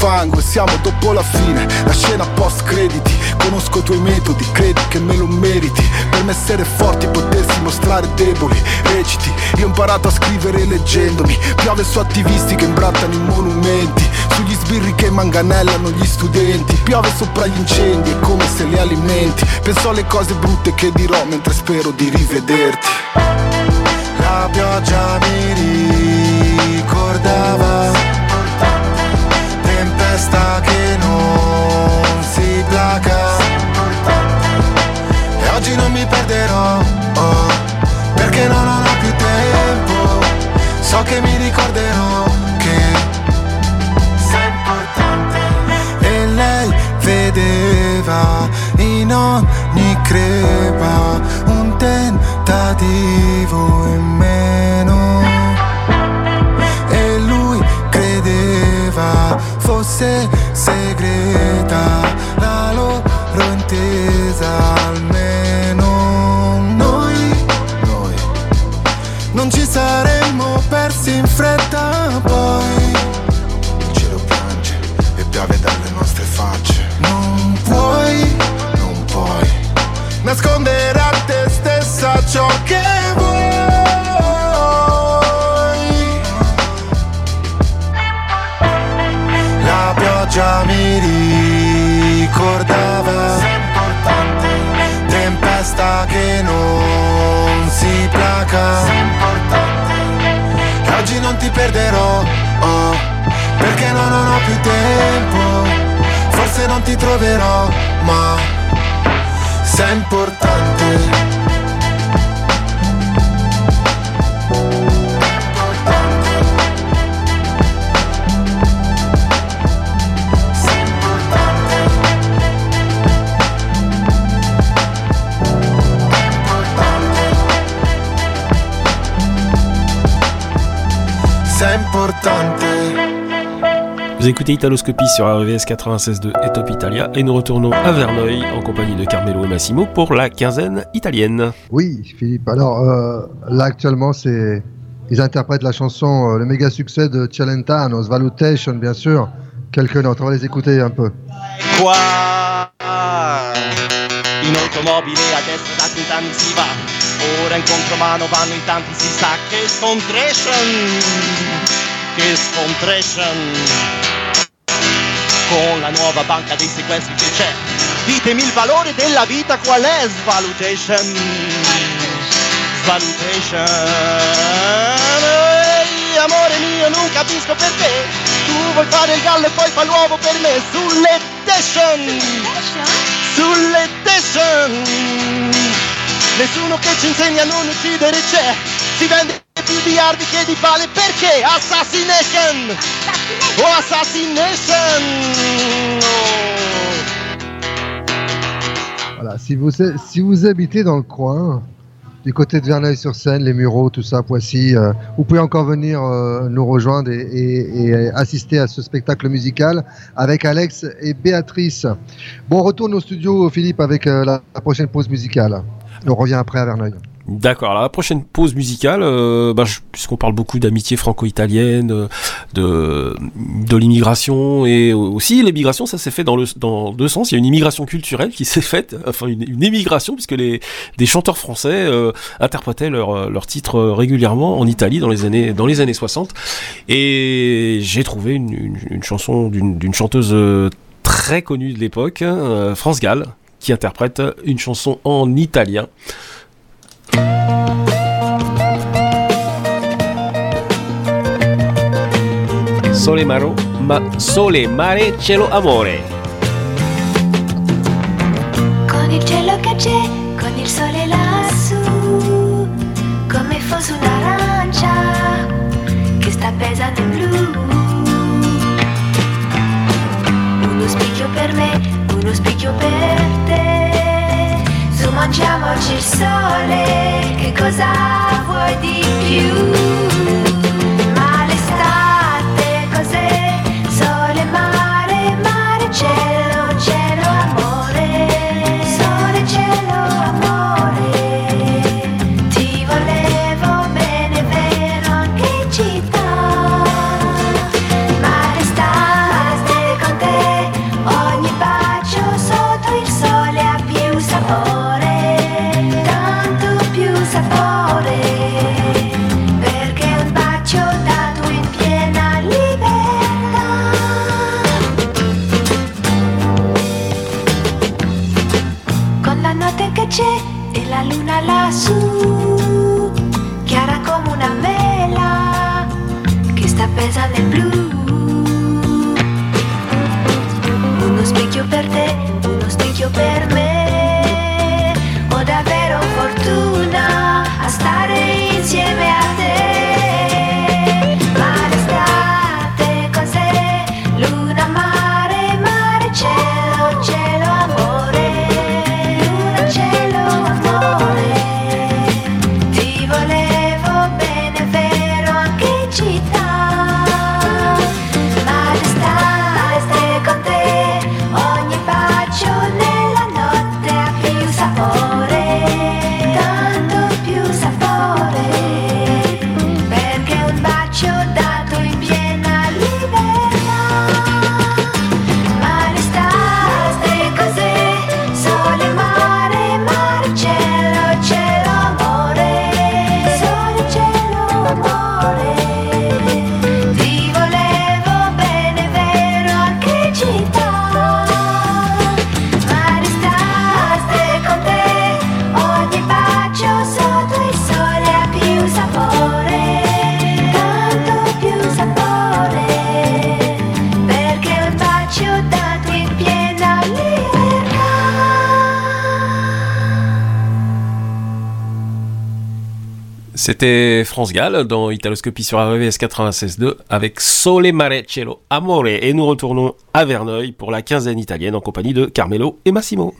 fango E siamo dopo la fine, la scena post crediti Conosco i tuoi metodi, credi che me lo meriti. Per me essere forti potersi mostrare deboli Reciti, io ho imparato a scrivere leggendomi Piove su attivisti che imbrattano i monumenti. Sugli sbirri che manganellano gli studenti Piove sopra gli incendi, è come se li alimenti. Penso alle cose brutte che dirò mentre spero di rivederti. La pioggia mi ricordava no, non ho più tempo, so che mi ricorderò che sei importante. E lei vedeva in ogni crepa un tentativo in meno. E lui credeva fosse segreta ciò che vuoi. La pioggia mi ricordava. Tempesta che non si placa. Oggi non ti perderò oh, perché no, non ho più tempo. Forse non ti troverò ma sei importante Vous écoutez Italoscopie sur RVS 96.2 et Top Italia et nous retournons à Verneuil en compagnie de Carmelo et Massimo pour la quinzaine italienne. Oui, Philippe. Alors euh, là actuellement, c'est ils interprètent la chanson, euh, le méga succès de Celentano, Svalutation, bien sûr. Quelques notes, on va les écouter un peu. qua in automobile adesso da cent'anni si va ora in contromano vanno in tanti si sa che scontration che scontration con la nuova banca dei sequestri che c'è. Ditemi il valore della vita qual è svalutation? Svalutation. Ehi, amore mio non capisco perché tu vuoi fare il gallo e poi fa l'uovo per me. Sulle station sulle station nessuno che ci insegna a non uccidere c'è. Si vende più di armi che di pale perché assassination? Oh assassination Oh. Voilà, si vous, si vous habitez dans le coin, du côté de Verneuil-sur-Seine, les Mureaux, tout ça, Poissy, euh, vous pouvez encore venir euh, nous rejoindre et, et- et assister à ce spectacle musical avec Alex et Béatrice. Bon, on retourne au studio, Philippe, avec euh, la, la prochaine pause musicale. On revient après à Verneuil. D'accord, alors la prochaine pause musicale, euh, bah, puisqu'on parle beaucoup d'amitié franco-italienne, euh, de, de l'immigration et aussi l'immigration, ça s'est fait dans, le, dans deux sens. Il y a une immigration culturelle qui s'est faite, enfin une, une émigration, puisque les, des chanteurs français euh, interprétaient leurs leur titres régulièrement en Italie dans les années, dans les années 60. Et j'ai trouvé une, une, chanson d'une d'une chanteuse euh, très connue de l'époque, euh, France Gall, qui interprète une chanson en italien. Sole maro, ma sole, mare, cielo, amore. Con il cielo che c'è, con il sole lassù, come fosse un'arancia che sta pesando in blu. Uno specchio per me, uno specchio per te. Su mangiamoci il sole, che cosa vuoi di più? chest. C'était France Gall dans Italoscopie sur RVS 96.2 avec Sole Mare Cielo Amore. Et nous retournons à Verneuil pour la quinzaine italienne en compagnie de Carmelo et Massimo.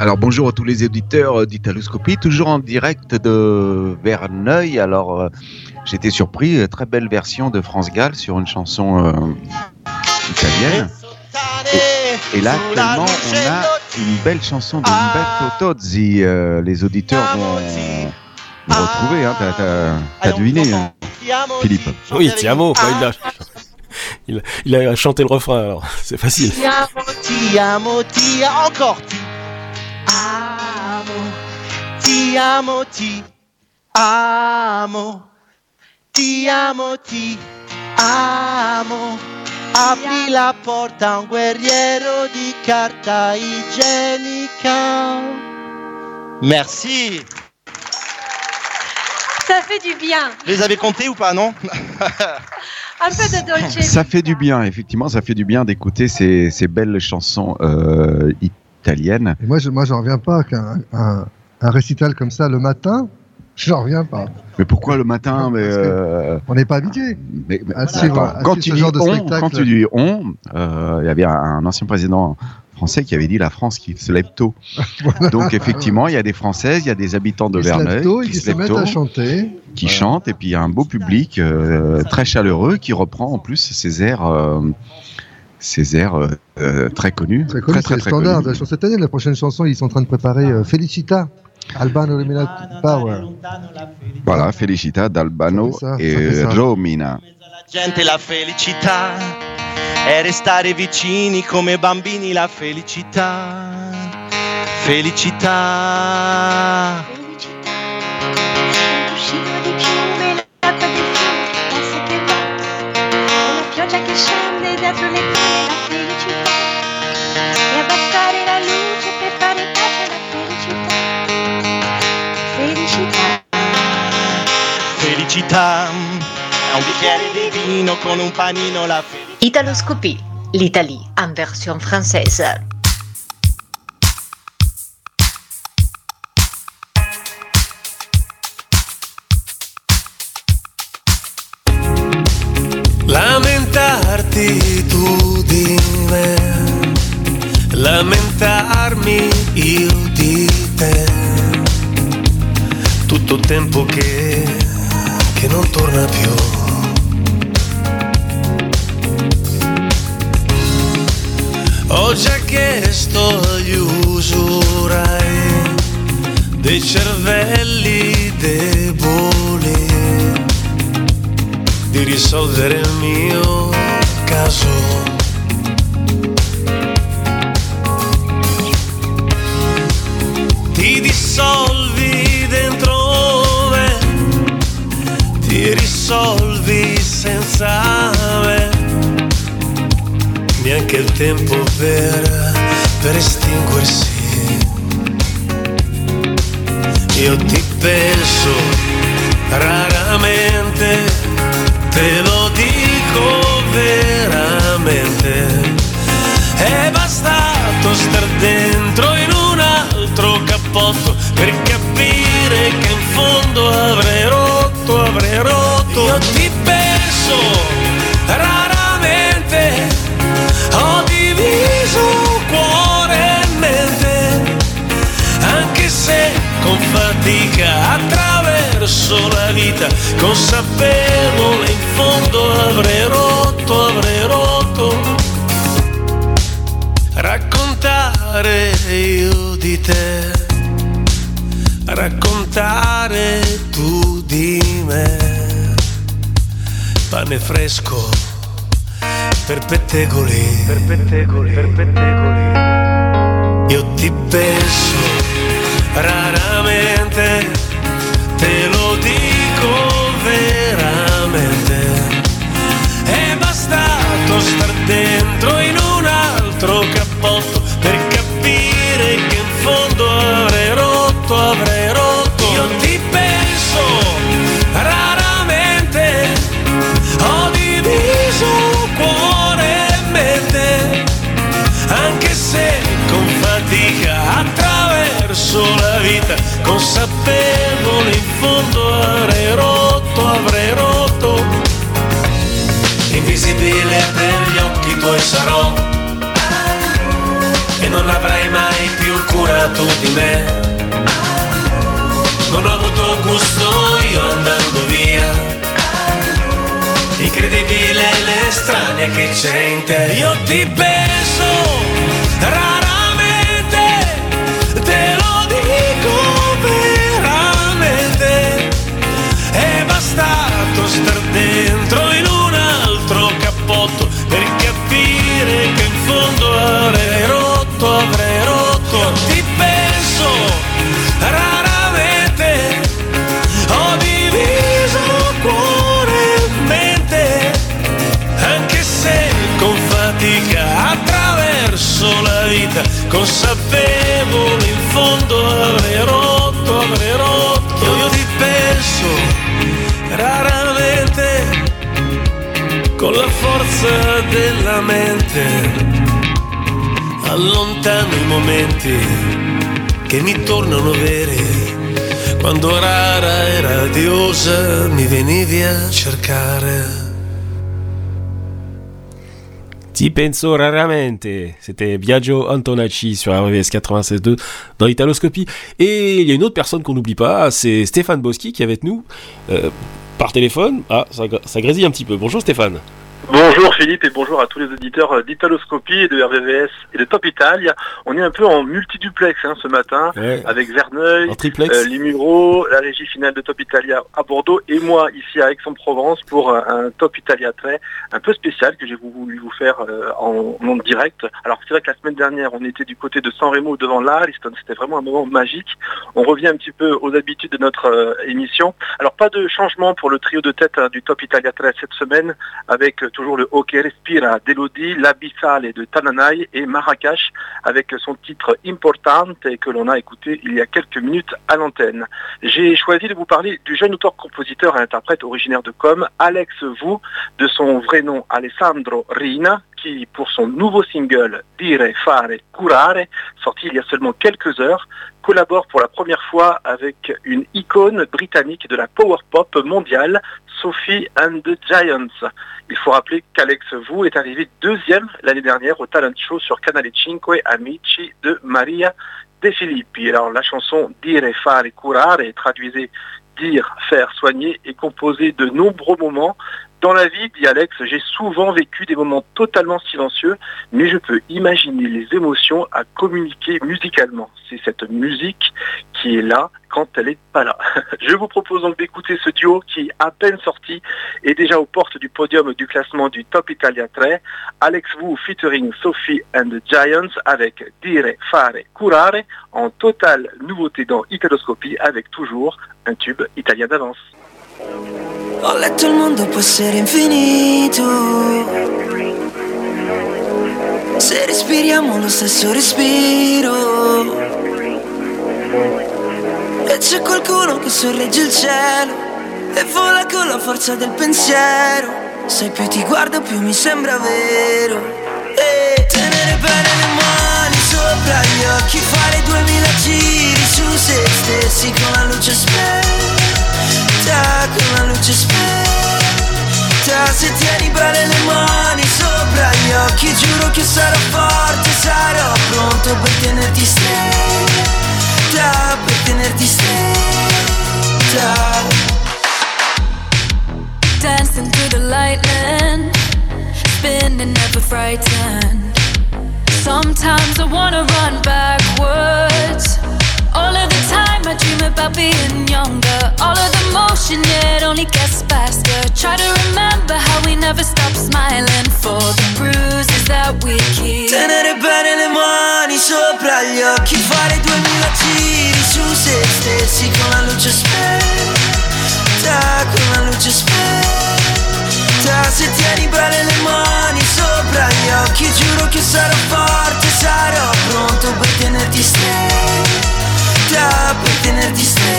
Alors bonjour à tous les auditeurs d'Italoscopie, toujours en direct de Verneuil. Alors euh, j'étais surpris, euh, très belle version de France Gall sur une chanson euh, italienne. Et, et là actuellement on a une belle chanson de Umberto Tozzi. Euh, les auditeurs vont le retrouver, hein. t'as, t'as- t'as deviné hein, Philippe. Oui, Tiamo, bah, il, a, il, a- il a chanté le refrain alors, c'est facile. Ti amo, ti amo, ti encore ti amo, ti amo, ti amo, ti amo, ti amo. Apri la porta a un guerriero di carta igienica. Merci. Ça fait du bien. Vous les avez comptés ou pas, non Un peu de dolce. Ça fait du bien, effectivement, ça fait du bien d'écouter ces, ces belles chansons euh, italiennes. Et moi, je, moi, j'en reviens pas qu'un un, un récital comme ça le matin, j'en reviens pas. Mais pourquoi le matin mais, euh, On n'est pas habitué. mais- mais- suivre- à quand, tu dis genre de on, spectacle. quand tu dis on, euh, il y avait un, un ancien président français qui avait dit la France qui se lève tôt. Donc effectivement, il y a des Françaises, il y a des habitants de Verneuil qui qui se se lèvent mettent tôt, à chanter. qui chantent, et puis il y a un beau public euh, très chaleureux qui reprend en plus ces airs, euh, ces airs euh, très connus, Très connu, très c'est le standard chanson. Cette année, la prochaine chanson, ils sont en train de préparer euh, Felicita, Albano Remina Power. Voilà, Felicita d'Albano et. Romina. La gente la felicità è restare vicini come bambini la felicità. Felicità. Uscito di piume, l'acqua del fiume. La pioggia che scende dietro le la felicità. E abbassare la luce per fare pace alla felicità. Felicità. Felicità. È un bicchiere di vino con un panino la felicità. Italoscopie, l'Italie en version française. Lamentarti tu di me, lamentarmi io di te. Tutto tempo che, che non torna più. Ho già chiesto agli usurai dei cervelli deboli di risolvere il mio caso. Ti dissolvi dentro me, ti risolvi senza neanche il tempo per, per estinguersi. Io ti penso raramente, te lo dico veramente. È bastato star dentro in un altro cappotto per capire che in fondo avrei rotto, avrei rotto. Io ti penso attraverso la vita, consapevole in fondo avrei rotto, avrei rotto. Raccontare io di te, raccontare tu di me, pane fresco per pettegoli, per pettegoli, per pettegoli. Io ti penso raramente, star dentro in un altro cappotto per capire che in fondo avrei rotto, avrei rotto. Io ti penso raramente, ho diviso cuore e mente, anche se con fatica attraverso la vita, tuoi sarò. E non avrai mai più curato di me. Non ho avuto gusto io andando via. Incredibile l'estranea che c'è in te. Io ti penso raramente, attraverso la vita, consapevole in fondo avrei rotto, avrei rotto. Io ti penso raramente, con la forza della mente, allontano i momenti che mi tornano veri. Quando rara e radiosa mi venivi a cercare. Ti penso raramente. C'était Biagio Antonacci sur RVS 96.2 dans Italoscopie. Et il y a une autre personne qu'on n'oublie pas, c'est Stéphane Boski qui est avec nous euh, par téléphone. Ah, ça, ça grésille un petit peu. Bonjour Stéphane. Bonjour Philippe et bonjour à tous les auditeurs d'Italoscopie et de RVVS et de Top Italia. On est un peu en multiduplex hein, ce matin Ouais. avec Verneuil, euh, Limuro, la régie finale de Top Italia à Bordeaux et moi ici à Aix-en-Provence pour un, Top Italia très un peu spécial que j'ai voulu vous faire euh, en, en direct. Alors c'est vrai que la semaine dernière on était du côté de San Remo devant l'Ariston, c'était vraiment un moment magique. On revient un petit peu aux habitudes de notre euh, émission. Alors pas de changement pour le trio de tête hein, du Top Italia 13 cette semaine avec toujours le hockey Respira d'Elodie, l'Abyssal de Tananai et Marrakech avec son titre Importante que l'on a écouté il y a quelques minutes à l'antenne. J'ai choisi de vous parler du jeune auteur-compositeur et interprète originaire de Com, Alex Vu, de son vrai nom Alessandro Rina, qui pour son nouveau single Dire, Fare, Curare, sorti il y a seulement quelques heures, collabore pour la première fois avec une icône britannique de la power pop mondiale, Sophie and the Giants. Il faut rappeler qu'Alex Vu est arrivé deuxième l'année dernière au talent show sur Canale 5 Amici de Maria De Filippi. Alors la chanson Dire, Fare, Curare, traduisez dire, faire, soigner, est composée de nombreux moments dans la vie, dit Alex, j'ai souvent vécu des moments totalement silencieux, mais je peux imaginer les émotions à communiquer musicalement. C'est cette musique qui est là quand elle n'est pas là. Je vous propose donc d'écouter ce duo qui, à peine sorti, est déjà aux portes du podium du classement du Top Italia 3. Alex Wu featuring Sophie and the Giants avec Dire, Fare, Curare en totale nouveauté dans Italoscopie avec toujours un tube italien d'avance. Ho letto il mondo può essere infinito. Se respiriamo lo stesso respiro. E c'è qualcuno che sorregge il cielo E vola con la forza del pensiero. Se più ti guardo più mi sembra vero. E tenere bene le mani sopra gli occhi Fare duemila giri su se stessi con la luce spenta con la luce spenta Se tieni bene le mani sopra gli occhi Giuro che sarò forte, sarò pronto per tenerti stretta Per tenerti stretta Dancing through the lightning, spinning, never frightened. Sometimes I wanna run backwards. All of the time I dream about being younger. All of the motion, it only gets faster. Try to remember how we never stop smiling for the bruises that we keep. Tenere bene le mani sopra gli occhi Fare duemila giri su se stessi Con la luce spenta Con la luce spenta Se tieni bene le mani sopra gli occhi Giuro che sarò forte, sarò pronto per tenerti stretta Per tenerti stretta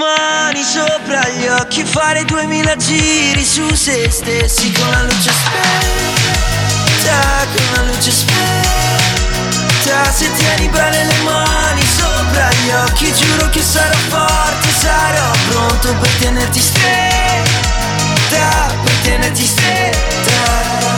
mani sopra gli occhi, fare duemila giri su se stessi con la luce spenta, con la luce spenta. Se tieni bene le mani sopra gli occhi, giuro che sarò forte, sarò pronto per tenerti stretta, per tenerti stretta.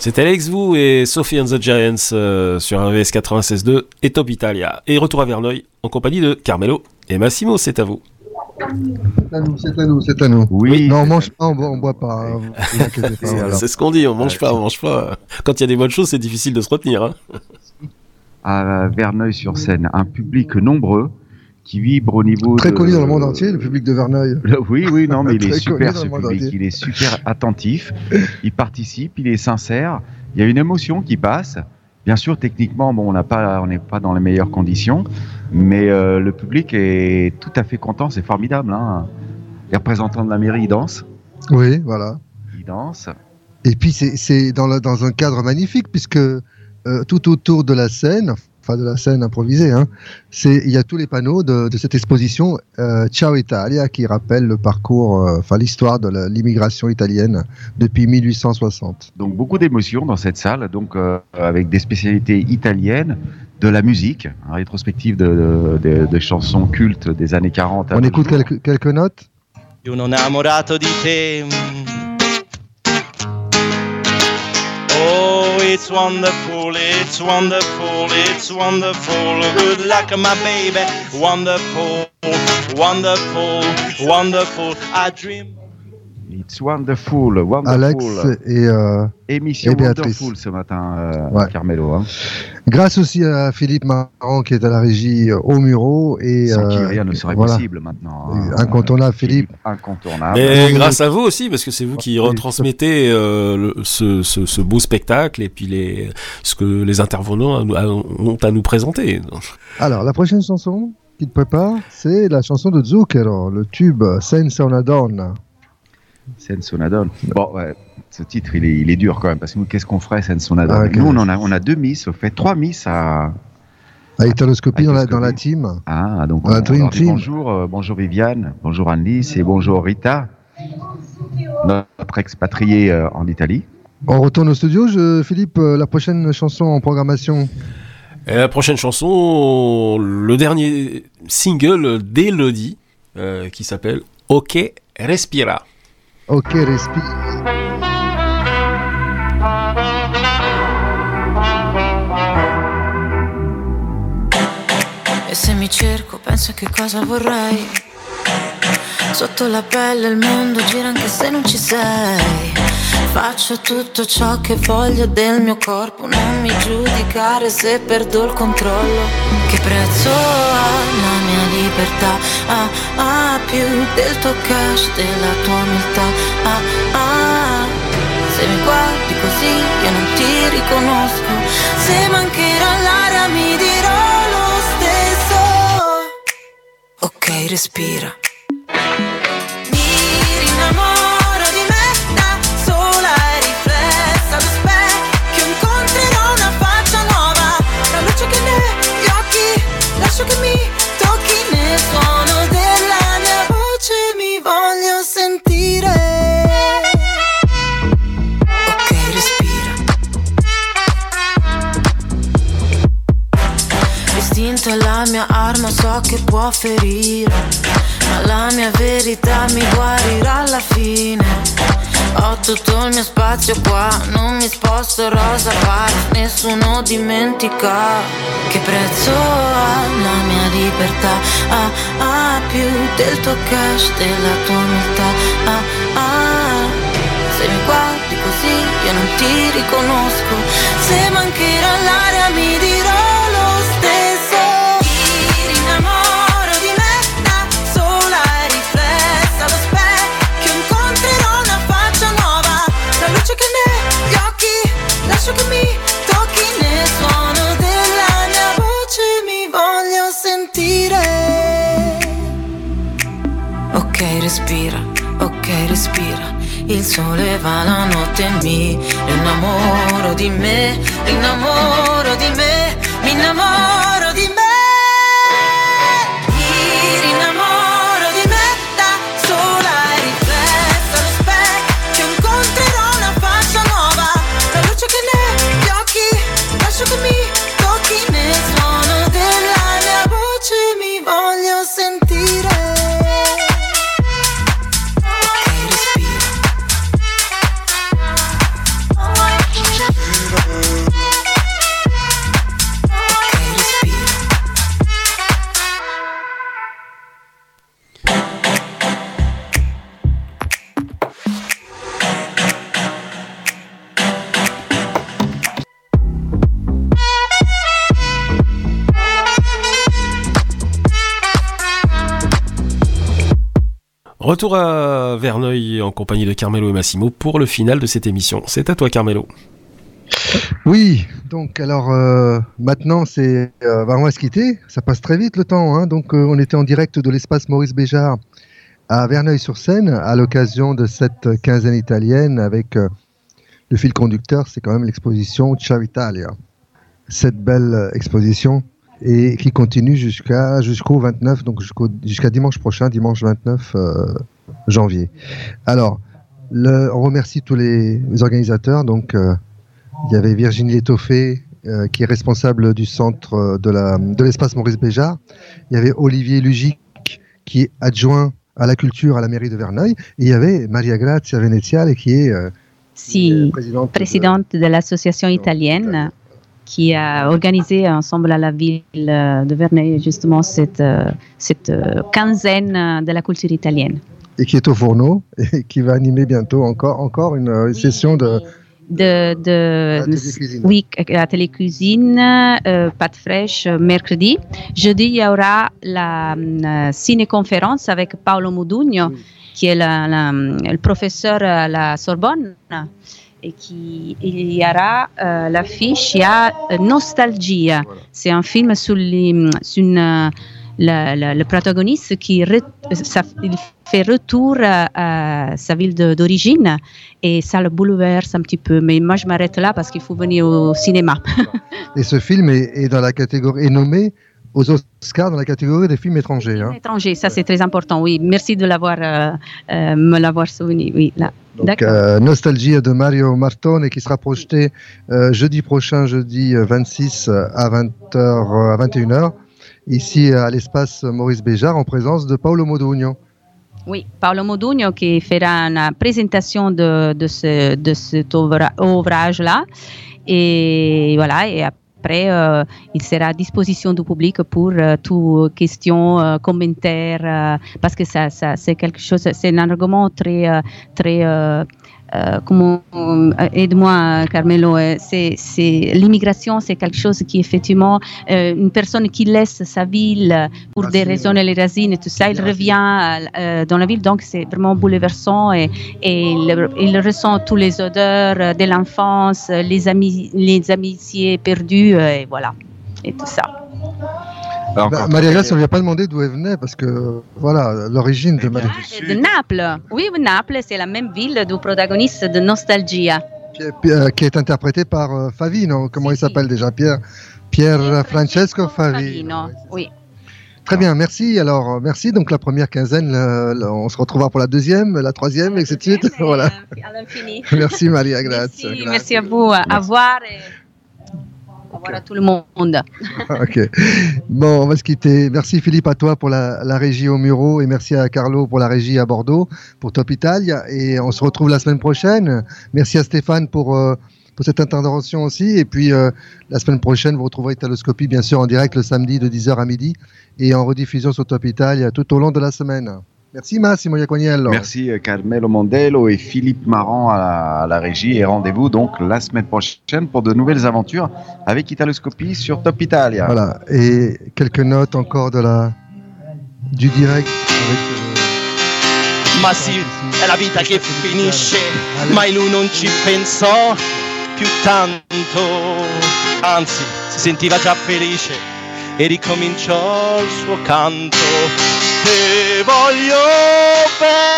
C'était Alex Vous et Sophie and the Giants euh, sur RVS 96.2 et Top Italia. Et retour à Verneuil en compagnie de Carmelo et Massimo, c'est à vous. C'est à nous, c'est à nous, c'est à nous. Oui. Non, on mange pas, on boit, on boit pas. hein, vous vous inquiétez pas, voilà. C'est ce qu'on dit, on mange pas, on mange pas. Quand il y a des bonnes choses, c'est difficile de se retenir. Hein. À Verneuil-sur-Seine, un public nombreux qui vibre au niveau Très de- connu dans le monde entier, le public de Verneuil. Le- Oui, oui, non, mais il est super ce public. Il est super attentif. Il participe, il est sincère. Il y a une émotion qui passe. Bien sûr, techniquement, bon, on n'a pas, on n'est pas dans les meilleures conditions, mais euh, le public est tout à fait content. C'est formidable. Hein. Les représentants de la mairie ils dansent, Oui, voilà. ils dansent. Et puis c'est c'est dans, dans un cadre magnifique puisque euh, tout autour de la scène, de la scène improvisée, hein, c'est il y a tous les panneaux de, de cette exposition euh, Ciao Italia qui rappelle le parcours, euh, enfin l'histoire de la- l'immigration italienne depuis 1860. Donc beaucoup d'émotions dans cette salle, donc euh, avec des spécialités italiennes, de la musique, une rétrospective de, de- de- de chansons cultes des années 40. à On écoute quelques, quelques notes. Io non innamorato di te. It's wonderful, it's wonderful, it's wonderful. Good luck, my baby. Wonderful, wonderful, wonderful. I dream. It's wonderful, wonderful. Alex et, euh, Émission et Béatrice. Wonderful ce matin, euh, Ouais. Carmelo. Hein. Grâce aussi à Philippe Marant qui est à la régie euh, au Muro et Sans qui euh, rien ne serait voilà. possible maintenant. hein. Incontournable Philippe. Incontournable. Et grâce à vous aussi, parce que c'est vous qui retransmettez euh, le- ce, ce- ce beau spectacle et puis les, ce que les intervenants a- a- ont à nous présenter. Alors, la prochaine chanson qui te prépare, c'est la chanson de Zucchero, le tube Senza una donna. Bon, ouais, ce titre, il est, il est dur quand même, parce que nous, qu'est-ce qu'on ferait donna Ah, ok. Nous, on, en a, on a deux miss, au fait, trois miss à... À Italoscopie dans la, dans la team. Ah, donc on, leur dit bonjour, euh, bonjour Viviane, bonjour Annelise et bonjour Rita, notre expatriée euh, en Italie. On retourne au studio, je, Philippe, euh, la prochaine chanson en programmation. Et la prochaine chanson, le dernier single d'Elodie, euh, qui s'appelle Ok Respira. Ok, respire. E se mi cerco, penso che cosa vorrei. Sotto la pelle il mondo gira anche se non ci sei. Faccio tutto ciò che voglio del mio corpo, non mi giudicare se perdo il controllo. Che prezzo ha la mia libertà? Ah, ah, più del tuo cash, della tua umiltà. Ah, ah, se mi guardi così io non ti riconosco. Se mancherà l'aria mi dirò lo stesso. Ok, respira. Respira. L'istinto è la mia arma, so che può ferire Ma la mia verità mi guarirà alla fine Ho tutto il mio spazio qua, non mi sposto rosa pari, nessuno dimentica che prezzo ha la mia libertà. Ah, ah, più del tuo cash, della tua umiltà. Ah, ah, se mi guardi così io non ti riconosco. Se mancherà l'aria mi dirò respira, ok, respira. Il sole va la notte e mi innamoro di me, innamoro di me, mi innamoro di me. Retour à Verneuil en compagnie de Carmelo et Massimo pour le final de cette émission. C'est à toi Carmelo. Oui, donc alors euh, maintenant c'est euh, bah, on va se quitter, ça passe très vite le temps. hein. Donc euh, on était en direct de l'espace Maurice Béjart à Verneuil-sur-Seine à l'occasion de cette quinzaine italienne avec euh, le fil conducteur, c'est quand même l'exposition Ciao Italia. Cette belle exposition et qui continue jusqu'à jusqu'au 29, donc jusqu'au- jusqu'à dimanche prochain, dimanche 29 euh, janvier. Alors, le- on remercie tous les organisateurs. Donc, euh, il y avait Virginie Létoffé, euh, qui est responsable du centre de la de l'espace Maurice Béjart. Il y avait Olivier Lugic, qui est adjoint à la culture à la mairie de Verneuil. Et il y avait Maria Grazia Veneziale, qui est Si, présidente, présidente de l'association italienne qui a organisé ensemble à la ville euh, de Verneuil justement cette, euh, cette euh, quinzaine de la culture italienne. et qui est au fourneau et qui va animer bientôt encore encore une, session de de, de Atelier cuisine. oui, atelier cuisine, euh, pâte fraîche mercredi. Jeudi, il y aura la euh, ciné-conférence avec Paolo Modugno, qui est la- la- le professeur à la Sorbonne. Et qui il y aura euh, l'affiche, il y a euh, Nostalgia. C'est un film sur, les- sur une, euh, la- la- le protagoniste qui re- ça- il fait retour à, à sa ville d'origine et ça le bouleverse un petit peu. Mais moi, je m'arrête là parce qu'il faut venir au cinéma. et ce film est, est dans la catégorie est nommé aux Oscars dans la catégorie des films étrangers. hein. Étranger, ça c'est très important. Oui, merci de l'avoir, euh, euh, me l'avoir souvenu. Oui, là. Donc, euh, Nostalgie de Mario Martone qui sera projeté euh, jeudi prochain, jeudi euh, 26 à 20h, à 21h, ici à l'espace Maurice Béjart en présence de Paolo Modugno. Oui, Paolo Modugno qui fera une présentation de, de, ce, de cet ouvra- ouvrage-là. Et voilà, et après, euh, il sera à disposition du public pour euh, toutes questions, euh, commentaires, euh, parce que ça, c'est quelque chose, c'est un argument très, très euh, comment, euh, aide-moi Carmelo, euh, c'est, l'immigration c'est quelque chose qui effectivement, euh, une personne qui laisse sa ville pour des raisons, les racines et tout ça, il revient euh, dans la ville, donc c'est vraiment bouleversant et, et il, il ressent tous les odeurs de l'enfance, les, amis, les amitiés perdues et voilà, et tout ça. Alors, Bah, Grace, on lui a pas demandé d'où elle venait parce que voilà l'origine de Maria De Naples, oui, Naples c'est la même ville du protagoniste de Nostalgia. euh, qui est interprété par euh, Favino. Comment il s'appelle déjà? Pierre Pierre Francesco Favino. Favino, oui. Très bien, merci. Alors, euh, merci. Donc, la première quinzaine, le- le- on se retrouvera pour la deuxième, la troisième, et ainsi de suite. Voilà. À l'infini. Merci, Maria Grazia. Merci, merci à vous. À voir. et- revoir à tout le monde. ok. Bon, on va se quitter. Merci Philippe à toi pour la, la régie au Muro et merci à Carlo pour la régie à Bordeaux, pour Top Italia. Et on se retrouve la semaine prochaine. Merci à Stéphane pour, euh, pour cette intervention aussi. Et puis euh, la semaine prochaine, vous retrouverez Italoscopie bien sûr en direct le samedi de 10h à midi et en rediffusion sur Top Italia tout au long de la semaine. Merci Massimo Iacognello. Merci euh, Carmelo Mondello et Philippe Marant à la, à la régie et rendez-vous donc la semaine prochaine pour de nouvelles aventures avec Italoscopie sur Top Italia. Voilà. Et quelques notes encore de la du direct avec Ma sì, è la vita che finisce, ma lui non ci pensò più tanto. Anzi, si sentiva già felice e ricominciò il suo canto. Te voglio bene.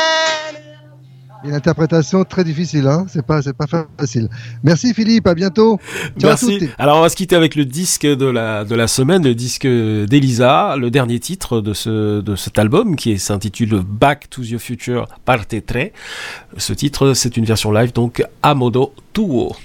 une interprétation très difficile, hein c'est pas c'est pas facile. Merci Philippe, à bientôt. Ciao à Merci. Alors on va se quitter avec le disque de la, de la semaine, le disque d'Elisa, le dernier titre de, ce, de cet album qui s'intitule Back to the Future Parte 3. Ce titre, c'est une version live, donc à modo tuo.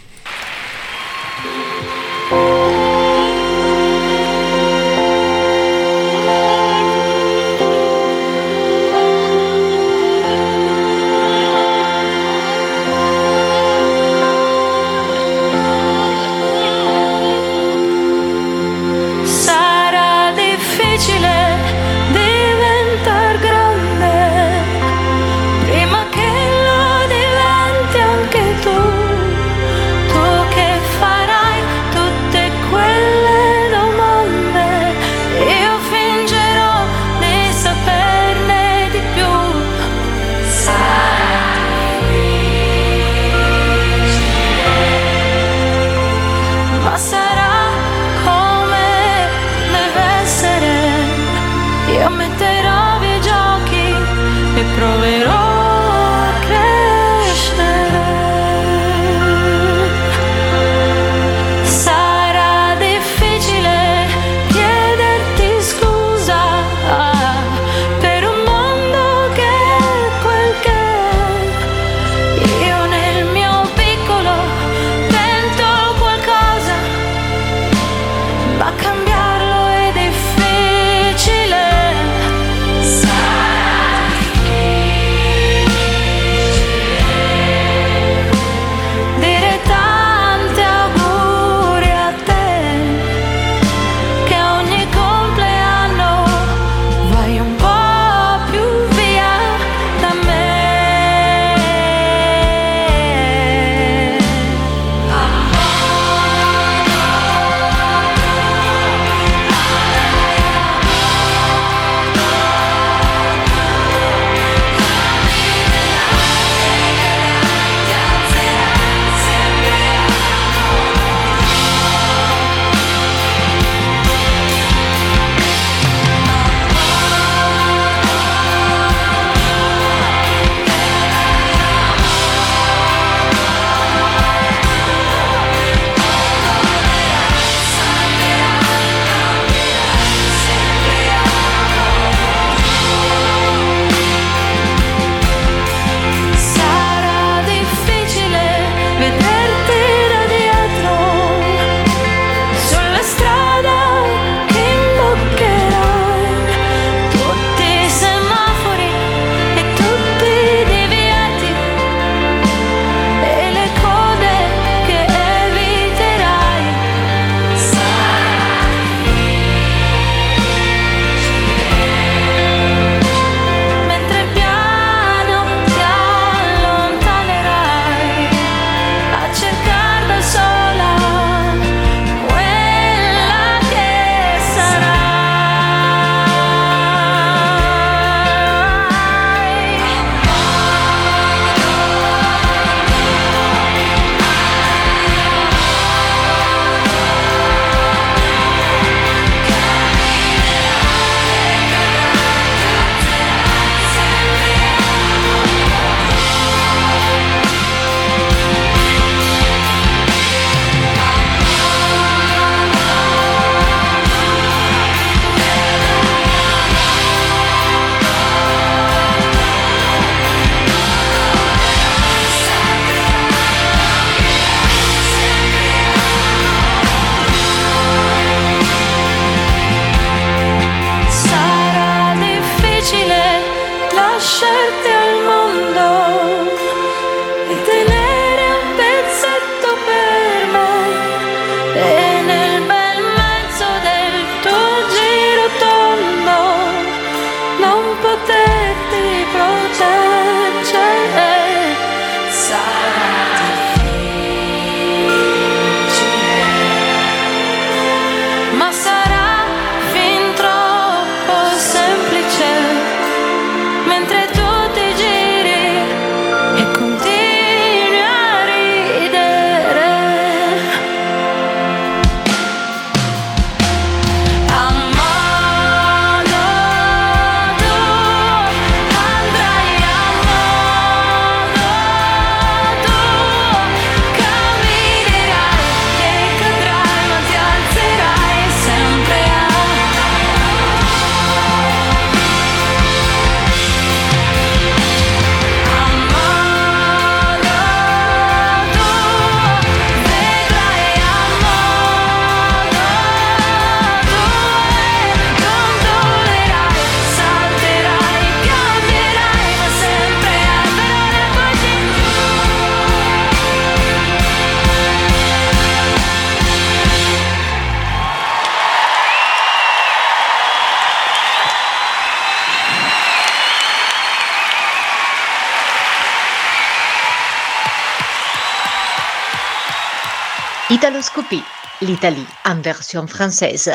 Version française.